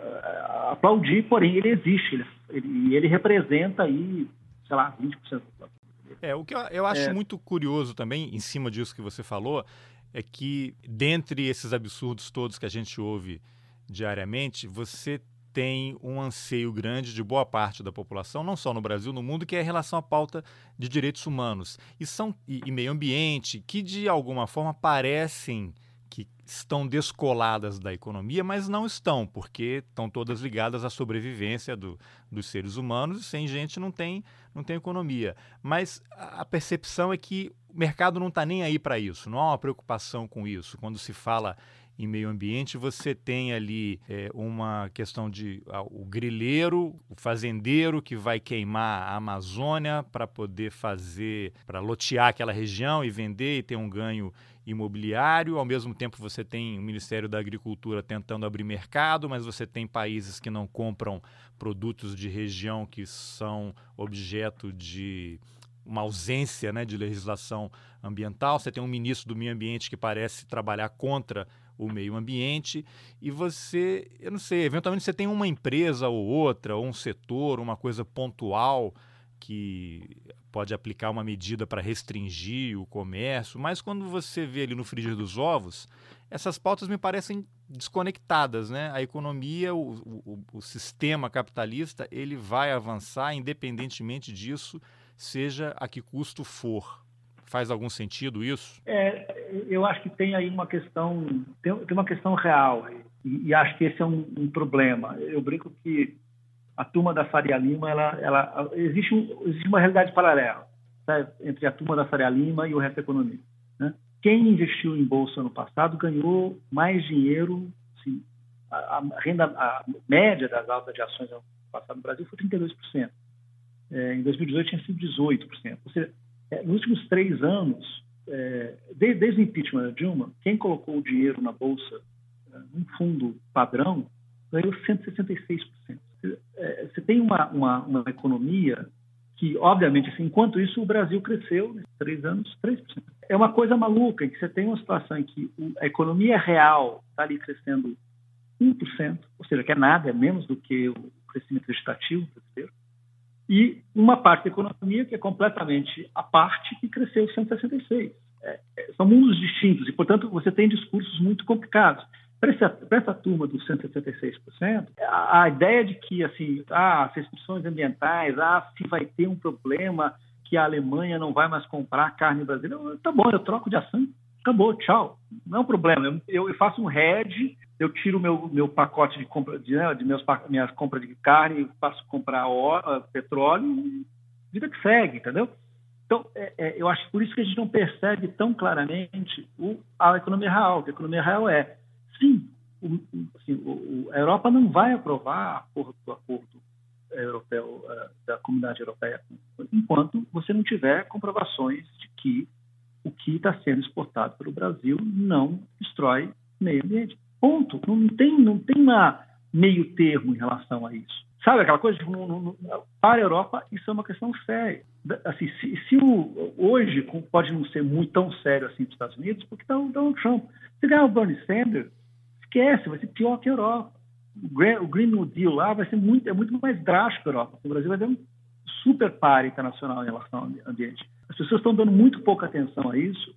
aplaudir, porém ele existe ele, ele, e ele representa aí, sei lá, 20% da população. É, o que eu, eu acho é. muito curioso também, em cima disso que você falou, é que, dentre esses absurdos todos que a gente ouve diariamente, você tem um anseio grande de boa parte da população, não só no Brasil, no mundo, que é em relação à pauta de direitos humanos e, são, e, e meio ambiente, que de alguma forma parecem que estão descoladas da economia, mas não estão, porque estão todas ligadas à sobrevivência do, dos seres humanos e sem gente não tem, não tem economia. Mas a percepção é que o mercado não está nem aí para isso, não há uma preocupação com isso. Quando se fala em meio ambiente, você tem ali é, uma questão de o grileiro, o fazendeiro que vai queimar a Amazônia para poder fazer, para lotear aquela região e vender e ter um ganho imobiliário. Ao mesmo tempo, você tem o Ministério da Agricultura tentando abrir mercado, mas você tem países que não compram produtos de região que são objeto de uma ausência né, de legislação ambiental, você tem um ministro do meio ambiente que parece trabalhar contra o meio ambiente, e você, eu não sei, eventualmente você tem uma empresa ou outra, ou um setor, uma coisa pontual que pode aplicar uma medida para restringir o comércio, mas quando você vê ali no frigir dos ovos, essas pautas me parecem desconectadas, né? A economia, o, o, o sistema capitalista, ele vai avançar independentemente disso, seja a que custo for. Faz algum sentido isso? É, eu acho que tem aí uma questão, tem, tem uma questão real e, e, acho que esse é um, um, problema. Eu brinco que a turma da Faria Lima, ela, ela existe, um, existe uma realidade paralela tá? entre a turma da Faria Lima e o resto da economia. Né? Quem investiu em bolsa no passado ganhou mais dinheiro, assim, a, a, renda a média das altas de ações no passado no Brasil foi 32%. É, em 2018 tinha sido 18%. Ou seja, é, nos últimos três anos, é, desde, desde, o impeachment da Dilma, quem colocou o dinheiro na bolsa, num fundo padrão, ganhou 166%. É, você tem uma, uma, uma economia que, obviamente, assim, enquanto isso, o Brasil cresceu, nesses três anos, 3%. É uma coisa maluca, em que você tem uma situação em que a economia real está ali crescendo 1%, ou seja, que é nada, é menos do que o crescimento vegetativo brasileiro, e uma parte da economia que é completamente a parte que cresceu 166. É, é, são mundos distintos e, portanto, você tem discursos muito complicados. Para essa, para essa turma dos 176%, a, a ideia de que assim, ah, as restrições ambientais, ah, se vai ter um problema que a Alemanha não vai mais comprar carne brasileira, tá bom, eu troco de ação, acabou, tchau. Não é um problema. Eu, eu faço um hedge eu tiro meu meu pacote de compra de, né, de meus minhas compras de carne, passo comprar óleo, petróleo, vida que segue, entendeu? Então, é, é, eu acho por isso que a gente não percebe tão claramente o, a economia real. A economia real é, sim, o, o, a Europa não vai aprovar do acordo europeu uh, da comunidade europeia enquanto você não tiver comprovações de que o que está sendo exportado pelo Brasil não destrói meio ambiente. Ponto. Não tem, não tem uma meio termo em relação a isso. Sabe aquela coisa? Tipo, no, no, para a Europa, isso é uma questão séria. Assim, se, se o, hoje pode não ser muito tão sério assim para os Estados Unidos, porque está o Donald Trump. Se ganhar o Bernie Sanders, esquece, vai ser pior que a Europa. O Green New Deal lá vai ser muito, é muito mais drástico a Europa. O Brasil vai ter um super par internacional em relação ao ambiente. As pessoas estão dando muito pouca atenção a isso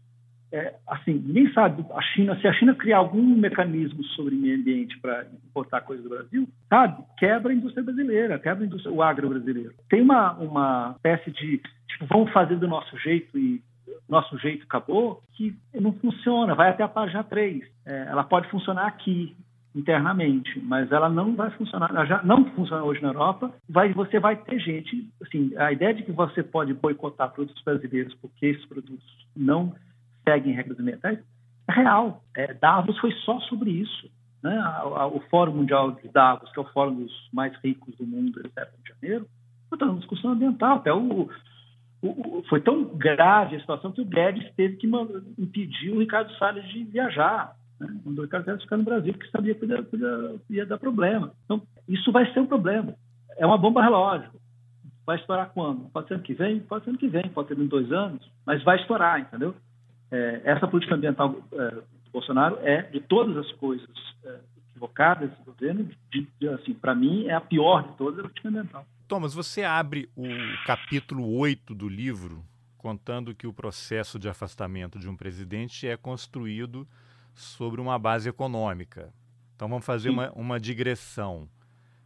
é, assim, ninguém sabe a China, se a China criar algum mecanismo sobre meio ambiente para importar coisas do Brasil, sabe, quebra a indústria brasileira, quebra indústria, o agro brasileiro. Tem uma, uma espécie de, tipo, vamos fazer do nosso jeito e nosso jeito acabou, que não funciona, vai até a página 3. É, ela pode funcionar aqui, internamente, mas ela não vai funcionar, ela já não funciona hoje na Europa, vai, você vai ter gente, assim, a ideia de que você pode boicotar produtos brasileiros porque esses produtos não seguem regras ambientais, é real. É, Davos foi só sobre isso. Né? o Fórum Mundial de Davos, que é o fórum dos mais ricos do mundo, etc., de janeiro, foi uma discussão ambiental. Até o, o, foi tão grave a situação que o Guedes teve que impedir o Ricardo Salles de viajar. Né? O Ricardo Salles ficar no Brasil, porque sabia que ia, ia, ia dar problema. Então, isso vai ser um problema. É uma bomba relógio. Vai estourar quando? Pode ser ano que vem? Pode ser ano que vem, pode ser em dois anos, mas vai estourar, entendeu? é, essa política ambiental é, do Bolsonaro é, de todas as coisas é, equivocadas do governo, de, de, assim, para mim, é a pior de todas a política ambiental. Thomas, você abre o capítulo 8 do livro contando que o processo de afastamento de um presidente é construído sobre uma base econômica. Então vamos fazer uma, uma digressão.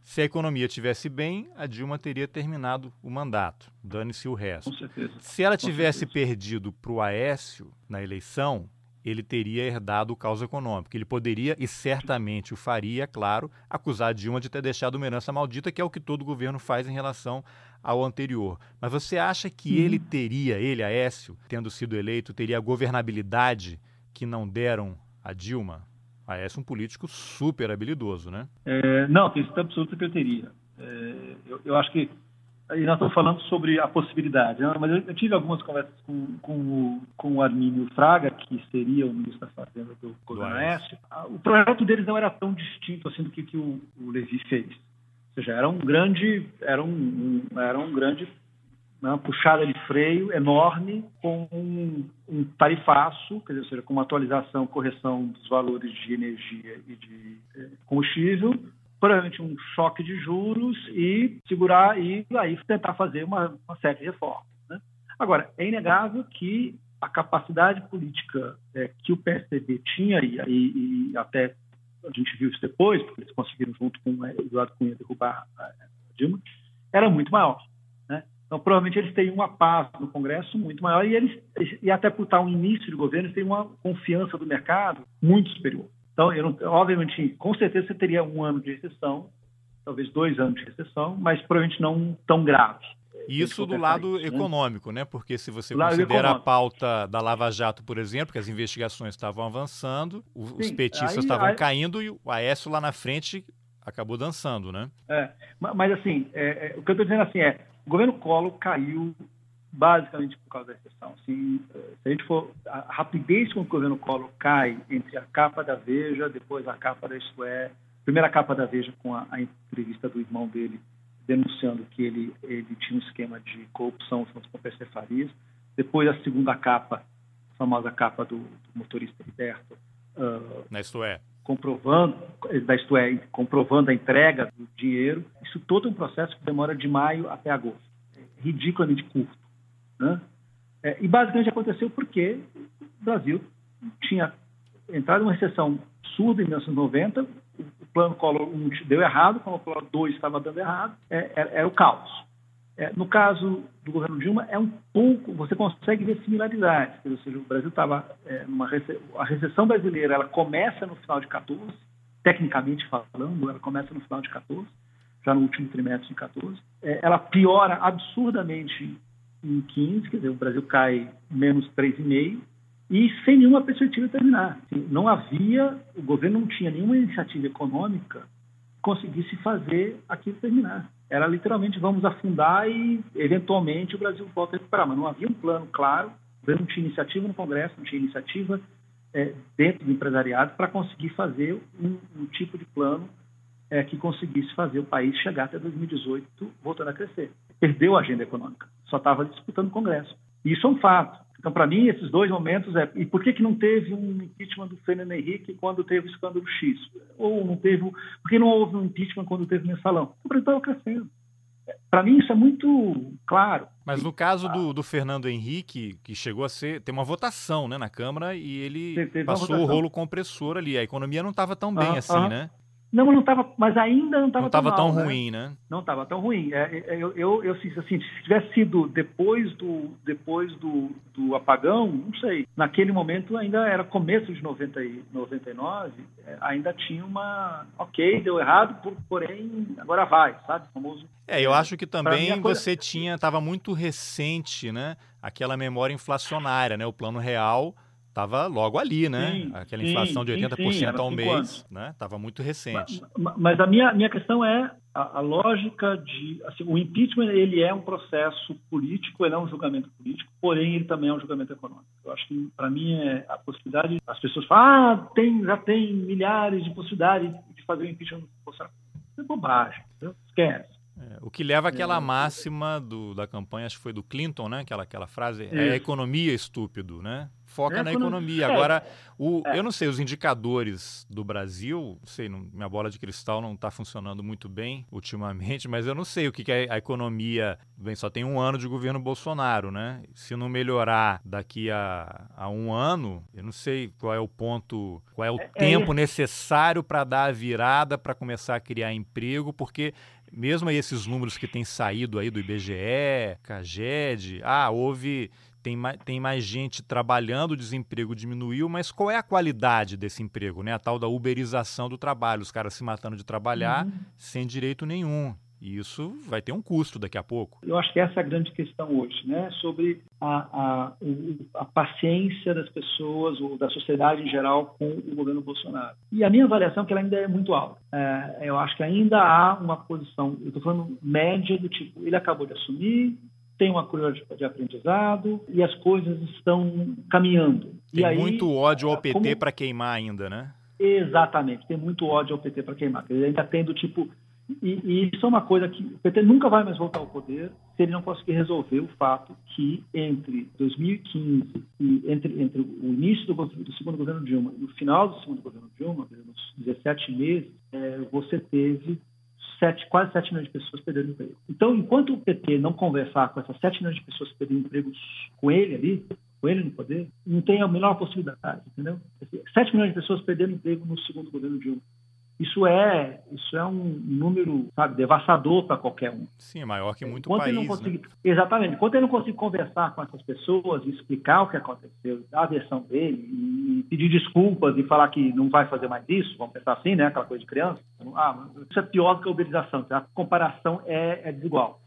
Se a economia tivesse bem, a Dilma teria terminado o mandato. Dane-se o resto. Com certeza. Se ela tivesse perdido para o Aécio na eleição, ele teria herdado o caos econômico. Ele poderia, e certamente o faria, claro, acusar a Dilma de ter deixado uma herança maldita, que é o que todo governo faz em relação ao anterior. Mas você acha que uhum. ele teria, ele, Aécio, tendo sido eleito, teria a governabilidade que não deram a Dilma? Aécio é um político super habilidoso, né? É, não, certeza absoluta que eu teria. É, eu, eu, acho que. E nós estamos falando sobre a possibilidade, né? mas eu, eu, tive algumas conversas com, com, o, com o Armínio Fraga, que seria o ministro da Fazenda do governo Aécio. O projeto deles não era tão distinto assim do que, que o, o Levi fez. Ou seja, era um grande, era um, um era um grande uma puxada de freio enorme com um, um tarifaço, quer dizer, seja, com uma atualização, correção dos valores de energia e de eh, combustível, provavelmente um choque de juros e segurar e aí tentar fazer uma, uma série de reformas. Né? Agora, é inegável que a capacidade política é, que o PSDB tinha, e, e, e, até a gente viu isso depois, porque eles conseguiram, junto com o Eduardo Cunha, derrubar a Dilma, era muito maior. Então, provavelmente, eles têm uma paz no Congresso muito maior e, eles, e até por estar um início de governo, eles têm uma confiança do mercado muito superior. Então, não, obviamente, com certeza você teria um ano de recessão, talvez dois anos de recessão, mas provavelmente não tão grave. Isso do lado né? econômico, né? Porque se você considera a pauta da Lava Jato, por exemplo, que as investigações estavam avançando, Sim, os petistas aí, estavam aí... caindo e o Aécio lá na frente acabou dançando, né? É, mas assim, é, é, o que eu estou dizendo assim é, o governo Collor caiu basicamente por causa da recessão. Assim, se a gente for a rapidez com que o governo Collor cai entre a capa da Veja, depois a capa da Isto É, primeira capa da Veja com a, a entrevista do irmão dele denunciando que ele, ele tinha um esquema de corrupção com o PC depois a segunda capa, a famosa capa do, do motorista Liberto, uh, na Isto É, comprovando, da Isto É, comprovando a entrega do dinheiro. Isso todo é um processo que demora de maio até agosto, é ridiculamente curto. Né? É, e basicamente aconteceu porque o Brasil tinha entrado em uma recessão surda em 1990, o plano Collor 1 deu errado, o plano 2 estava dando errado, é, era, era, o caos. É, no caso do governo Dilma, é um pouco, você consegue ver similaridades. Ou seja, o Brasil estava é, numa a recessão brasileira, ela começa no final de 14, tecnicamente falando, ela começa no final de 14, já no último trimestre de 14. É, ela piora absurdamente em 15, quer dizer, o Brasil cai menos 3,5 e sem nenhuma perspectiva de terminar. Assim, não havia, o governo não tinha nenhuma iniciativa econômica conseguisse fazer aquilo terminar. Era literalmente vamos afundar e eventualmente o Brasil volta a recuperar, mas não havia um plano claro, não tinha iniciativa no Congresso, não tinha iniciativa é, dentro do empresariado para conseguir fazer um, um, tipo de plano é, que conseguisse fazer o país chegar até 2018 voltando a crescer. Perdeu a agenda econômica só estava disputando o Congresso. Isso é um fato. Então, para mim, esses dois momentos é. E por que, que não teve um impeachment do Fernando Henrique quando teve o escândalo X? Ou não teve. Por que não houve um impeachment quando teve o mensalão? O Brasil estava crescendo. Para mim, isso é muito claro. Mas no caso do, do, Fernando Henrique, que chegou a ser. tem uma votação né, na Câmara e ele passou o rolo compressor ali. A economia não estava tão bem ah, assim, ah. né? Não, não estava, mas ainda não estava tão, tão né? ruim, né? Não estava tão ruim. É, é, eu, eu, eu, assim, se tivesse sido depois do depois do, do apagão, não sei. Naquele momento ainda era começo de 90 e 99, é, ainda tinha uma, ok, deu errado, porém agora vai, sabe? Famoso. É, eu acho que também coisa... você tinha, estava muito recente, né? Aquela memória inflacionária, né? O plano real estava logo ali, né? Sim, Aquela inflação sim, de 80% sim, ao mês, anos. né? Estava muito recente. Mas, mas, a minha, minha questão é a, a lógica de... Assim, o impeachment, ele é um processo político, ele é um julgamento político, porém ele também é um julgamento econômico. Eu acho que, para mim, é a possibilidade... As pessoas falam, ah, tem, já tem milhares de possibilidades de fazer o impeachment do Bolsonaro. Isso é bobagem, entendeu? esquece. É, o que leva àquela é, máxima do, da campanha, acho que foi do Clinton, né? Aquela, aquela frase, é a economia estúpido, né? Foca é, na economia. É. Agora, o, é. eu não sei, os indicadores do Brasil, sei, não, minha bola de cristal não está funcionando muito bem ultimamente, mas eu não sei o que, que é a economia. Bem, só tem um ano de governo Bolsonaro, né? Se não melhorar daqui a, a um ano, eu não sei qual é o ponto, qual é o tempo necessário para dar a virada, para começar a criar emprego, porque mesmo aí esses números que têm saído aí do IBGE, CAGED, ah, houve tem mais, tem mais gente trabalhando, o desemprego diminuiu, mas qual é a qualidade desse emprego, né? A tal da uberização do trabalho, os caras se matando de trabalhar uhum. sem direito nenhum. E isso vai ter um custo daqui a pouco. Eu acho que essa é a grande questão hoje, né? Sobre a, a, a paciência das pessoas ou da sociedade em geral com o governo Bolsonaro. E a minha avaliação é que ela ainda é muito alta. É, eu acho que ainda há uma posição, eu estou falando média do tipo, ele acabou de assumir, tem uma curva de aprendizado e as coisas estão caminhando. Tem aí, muito ódio ao PT como... para queimar ainda, né? Exatamente, tem muito ódio ao PT para queimar. Ele ainda tem do tipo, E, e, isso é uma coisa que o PT nunca vai mais voltar ao poder se ele não conseguir resolver o fato que entre 2015 e entre, entre o início do, do segundo governo Dilma e o final do segundo governo Dilma, nos 17 meses, é, você teve sete, quase 7 milhões de pessoas perdendo emprego. Então, enquanto o PT não conversar com essas 7 milhões de pessoas perdendo empregos com ele ali, com ele no poder, não tem a menor possibilidade, entendeu? 7 milhões de pessoas perdendo emprego no segundo governo Dilma. Isso é, isso é um número, sabe, devastador para qualquer um. Sim, é maior que muito Enquanto país. Consegue, né? Exatamente. Enquanto ele não consegue conversar com essas pessoas explicar o que aconteceu, dar a versão dele e pedir desculpas e falar que não vai fazer mais isso, vamos pensar assim, né? Aquela coisa de criança. Ah, isso é pior do que a uberização. A comparação é, é desigual.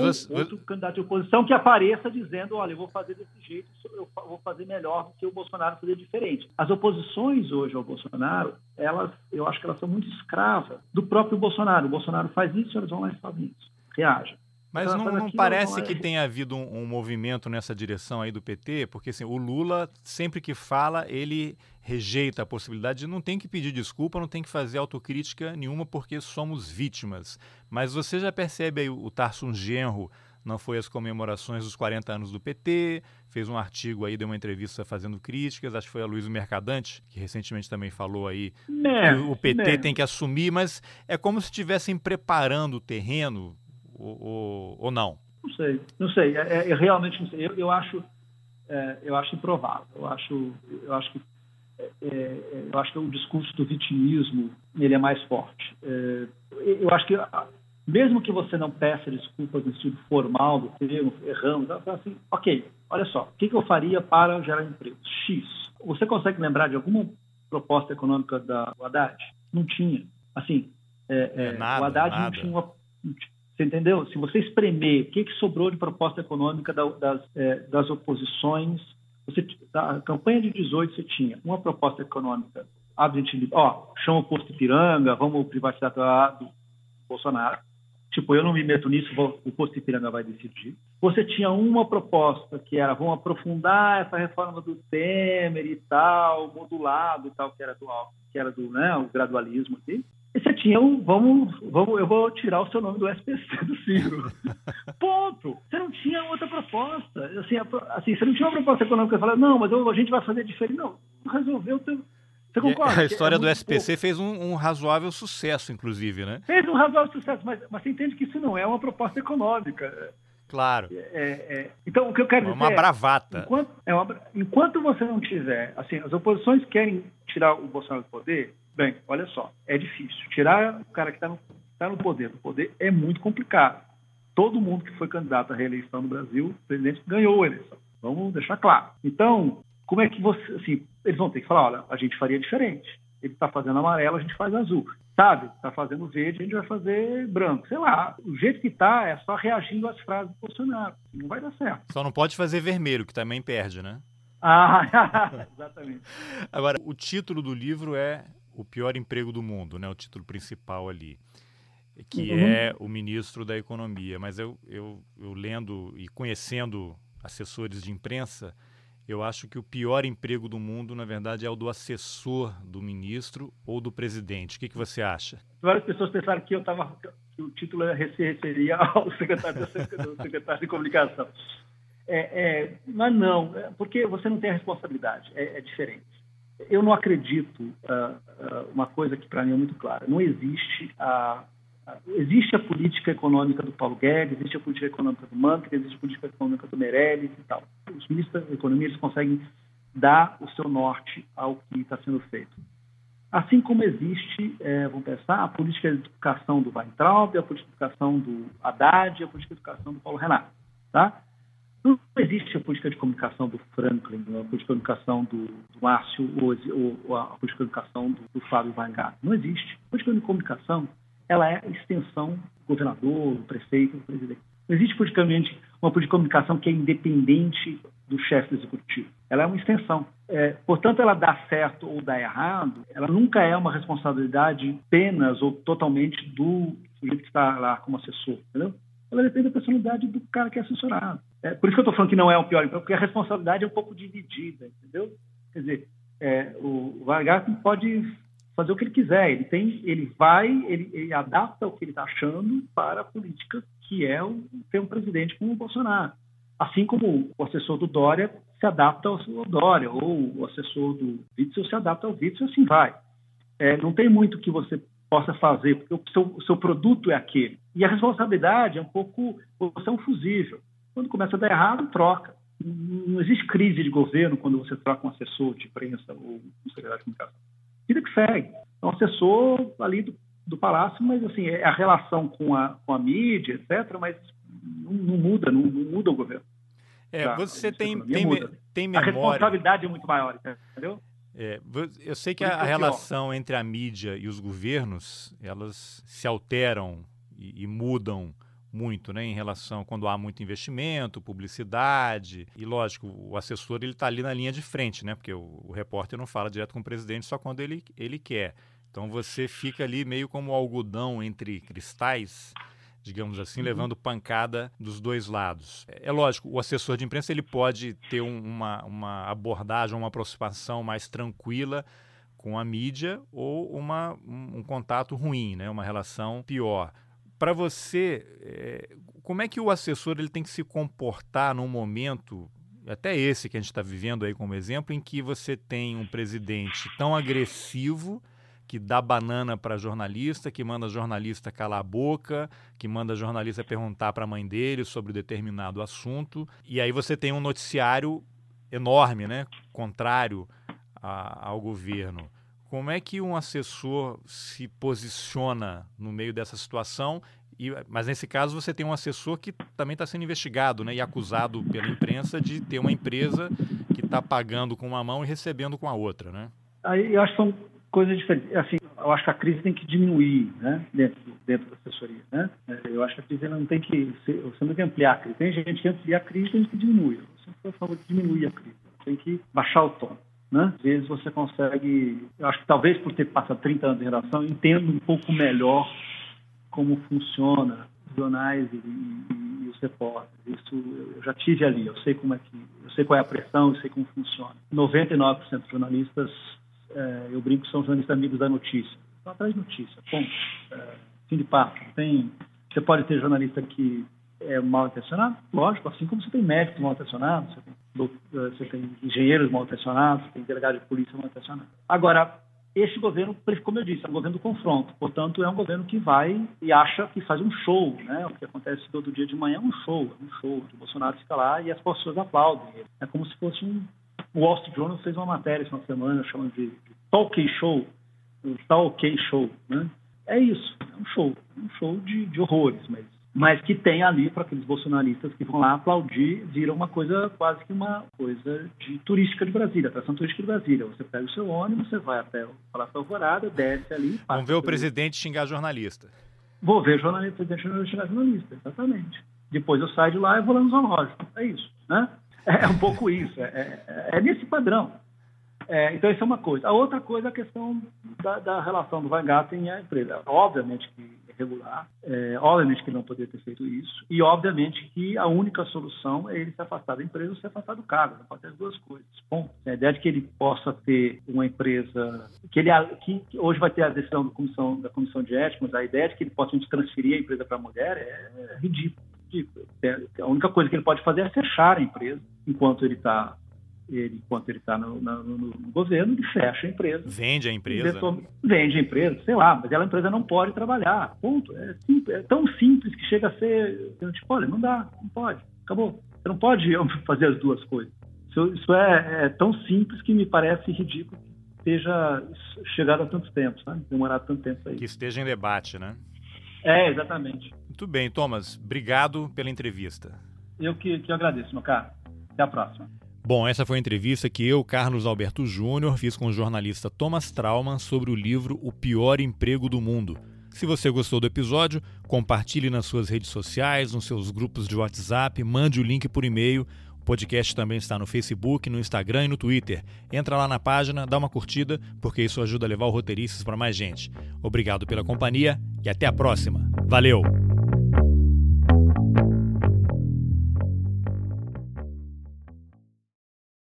Mas ou outro candidato de oposição que apareça dizendo, olha, eu vou fazer desse jeito, eu vou fazer melhor do que o Bolsonaro fazer diferente. As oposições hoje ao Bolsonaro, elas, eu acho que elas são muito escravas do próprio Bolsonaro. O Bolsonaro faz isso, eles vão lá e fazem isso. Reagem. Mas não, não parece que tenha havido um, um, movimento nessa direção aí do PT? Porque assim, o Lula, sempre que fala, ele rejeita a possibilidade de não tem que pedir desculpa, não tem que fazer autocrítica nenhuma porque somos vítimas. Mas você já percebe aí o Tarso Genro não foi às comemorações dos 40 anos do PT, fez um artigo aí, deu uma entrevista fazendo críticas, acho que foi a Luiz Mercadante, que recentemente também falou aí né, que o PT né. tem que assumir, mas é como se estivessem preparando o terreno ou, ou, não? Não sei, não sei. É, é, eu realmente não sei. Eu, eu acho, é, eu acho improvável. Eu acho, eu acho que é, é, eu acho que o discurso do vitimismo ele é mais forte. É, eu acho que mesmo que você não peça desculpas no sentido formal do termo, erramos, assim, ok, olha só, o que, que eu faria para gerar emprego? X. Você consegue lembrar de alguma proposta econômica da Haddad? Não tinha. Assim, é, é, nada, o Haddad nada. não tinha uma, entendeu? Se você espremer o que, que sobrou de proposta econômica das, é, das oposições, você, a campanha de 18 você tinha uma proposta econômica absolutamente, ó, chama o posto Ipiranga, vamos privatizar do Bolsonaro. Tipo, eu não me meto nisso, vou, o posto Ipiranga vai decidir. Você tinha uma proposta que era, vamos aprofundar essa reforma do Temer e tal, modulado e tal, que era do, que era do né, o gradualismo aqui. Você tinha um, vamos, vamos, eu vou tirar o seu nome do SPC do Ciro. Ponto. Você não tinha outra proposta. Assim, assim, você não tinha uma proposta econômica falava, não, mas eu, a gente vai fazer diferente. Não, resolveu. Você concorda? A história é do SPC pouco. fez um, um, razoável sucesso, inclusive, né? Fez um razoável sucesso, mas, mas você entende que isso não é uma proposta econômica. Claro. É, é, então, o que eu quero é dizer. Uma bravata. Enquanto, é uma, enquanto você não tiver. Assim, as oposições querem tirar o Bolsonaro do poder, Bem, olha só, é difícil. Tirar o cara que está no, tá no poder do poder é muito complicado. Todo mundo que foi candidato à reeleição no Brasil, o presidente ganhou a eleição. Vamos deixar claro. Então, como é que você. Assim, eles vão ter que falar: olha, a gente faria diferente. Ele está fazendo amarelo, a gente faz azul. Sabe? Está fazendo verde, a gente vai fazer branco. Sei lá. O jeito que está é só reagindo às frases do Bolsonaro. Não vai dar certo. Só não pode fazer vermelho, que também perde, né? Ah, exatamente. Agora, o título do livro é o pior emprego do mundo, né? O título principal ali, que uhum. é o ministro da Economia. Mas eu, eu, eu lendo e conhecendo assessores de imprensa, eu acho que o pior emprego do mundo, na verdade, é o do assessor do ministro ou do presidente. O que, que você acha? Várias pessoas pensaram que eu estava que o título se referia ao secretário, do secretário de comunicação. É, é, mas não, é porque você não tem a responsabilidade, é, é diferente eu não acredito uh, uh, uma coisa que para mim é muito clara. Não existe a, existe a política econômica do Paulo Guedes, existe a política econômica do Mantra, existe a política econômica do Meirelles e tal. Os ministros da economia eles conseguem dar o seu norte ao que está sendo feito. Assim como existe, é, vamos pensar, a política de educação do Weintraub, a política de educação do Haddad, a política de educação do Paulo Renato, tá? Não existe a política de comunicação do Franklin, a política de comunicação do, do Márcio ou, ou, a política de comunicação do, do Fábio Vanguard. Não existe. A política de comunicação ela é a extensão do governador, do prefeito, do presidente. Não existe politicamente uma política de comunicação que é independente do chefe executivo. Ela é uma extensão. É, portanto, ela dá certo ou dá errado, ela nunca é uma responsabilidade apenas ou totalmente do sujeito que está lá como assessor, entendeu? Ela depende da personalidade do cara que é assessorado. É, por isso que eu estou falando que não é o pior porque a responsabilidade é um pouco dividida, entendeu? Quer dizer, é, o Vargas pode fazer o que ele quiser. Ele tem, ele vai, ele, ele adapta o que ele está achando para a política que é o, ter um presidente como o Bolsonaro. Assim como o assessor do Dória se adapta ao Dória, ou o assessor do Witzel se adapta ao Witzel, assim vai. É, não tem muito que você possa fazer, porque o seu, o seu, produto é aquele. E a responsabilidade é um pouco, você é um fusível. Quando começa a dar errado, troca. Não existe crise de governo quando você troca um assessor de imprensa ou um secretário de comunicação. Vida que segue. É um assessor ali do, do palácio, mas assim, é a relação com a, com a mídia, etc., mas não, não muda, não, não, muda o governo. É, tá? você tem, tem, tem memória. A responsabilidade é muito maior, entendeu? É, eu sei que a, a relação entre a mídia e os governos, elas se alteram e, e mudam muito, né, em relação quando há muito investimento, publicidade e lógico o assessor ele está ali na linha de frente, né, porque o, o, repórter não fala direto com o presidente só quando ele ele quer. Então você fica ali meio como algodão entre cristais, digamos assim, uhum. levando pancada dos dois lados. É, é, lógico, o assessor de imprensa ele pode ter um, uma uma abordagem, uma aproximação mais tranquila com a mídia ou uma, um, um contato ruim, né, uma relação pior para você, é, como é que o assessor ele tem que se comportar num momento, até esse que a gente está vivendo aí como exemplo, em que você tem um presidente tão agressivo que dá banana para jornalista, que manda jornalista calar a boca, que manda jornalista perguntar para a mãe dele sobre determinado assunto, e aí você tem um noticiário enorme, né, contrário a, ao governo. Como é que um assessor se posiciona no meio dessa situação? E, mas nesse caso você tem um assessor que também está sendo investigado né, e acusado pela imprensa de ter uma empresa que está pagando com uma mão e recebendo com a outra, né? Aí eu acho que são coisas diferentes. Assim, eu acho que a crise tem que diminuir né, dentro, dentro da assessoria. Né? Eu acho que a crise não tem que você não tem que ampliar a crise. Tem gente que amplia a crise tem que diminui. Eu sempre sou de diminuir a crise. Tem que baixar o tom. Né? Às vezes você consegue, eu acho que talvez por ter passado 30 anos em redação, entendo um pouco melhor como funciona os jornais e, e, e, os repórteres. Isso eu já tive ali, eu sei como é que, eu sei qual é a pressão, eu sei como funciona. 99% dos jornalistas, é, eu brinco, são jornalistas amigos da notícia. Estão atrás de notícia, ponto. É, fim de papo. Tem, você pode ter jornalista que é mal intencionado, lógico, assim como você tem médicos mal intencionados, você eh, você tem engenheiros mal intencionados, tem delegado de polícia mal intencionado. Agora, este governo, como eu disse, é um governo do confronto. Portanto, é um governo que vai e acha que faz um show, né? O que acontece todo dia de manhã é um show, é um show. O Bolsonaro fica lá e as pessoas aplaudem. É como se fosse um... O Wall Street Journal fez uma matéria essa semana chamando de, de talk show, o talk show, né? É isso, é um show, é um show de, de horrores, mas mas que tem ali para aqueles bolsonaristas que vão lá aplaudir, vira uma coisa quase que uma coisa de turística de Brasília, atração turística de Brasília. Você pega o seu ônibus, você vai até o Palácio Alvorada, desce ali. Vamos ver o presidente xingar jornalista. Vou ver o jornalista, presidente xingar jornalista, exatamente. Depois eu saio de lá e vou lá no zoológico. É isso, né? É um pouco isso, é, é, é nesse padrão. É, então, isso é uma coisa. A outra coisa é a questão da, da relação do Weingarten e a empresa. Obviamente que regular. É, obviamente que ele não poderia ter feito isso. E, obviamente, que a única solução é ele se afastar da empresa ou se afastar do cargo. Não pode ter as duas coisas. Bom, a ideia de que ele possa ter uma empresa. que ele que, hoje vai ter a decisão da comissão, da comissão de ética, mas a ideia de que ele possa transferir a empresa para a mulher é. É, a única coisa que ele pode fazer é fechar a empresa enquanto ele está ele, enquanto ele está no, no, no, governo, ele fecha a empresa. Vende a empresa. vende a empresa, sei lá, mas ela, a empresa não pode trabalhar. Ponto. É, simples, é tão simples que chega a ser. Tipo, olha, não dá, não pode, acabou. Você não pode fazer as duas coisas. Isso, isso é, é, tão simples que me parece ridículo que esteja chegado a tantos tempos, sabe? Demorado tanto tempo aí. Que esteja em debate, né? É, exatamente. Muito bem, Thomas. Obrigado pela entrevista. Eu que, que agradeço, meu caro. Até a próxima. Bom, essa foi a entrevista que eu, Carlos Alberto Júnior, fiz com o jornalista Thomas Trauman sobre o livro O Pior Emprego do Mundo. Se você gostou do episódio, compartilhe nas suas redes sociais, nos seus grupos de WhatsApp, mande o link por e-mail. O podcast também está no Facebook, no Instagram e no Twitter. Entra lá na página, dá uma curtida, porque isso ajuda a levar o Roteiristas para mais gente. Obrigado pela companhia e até a próxima. Valeu!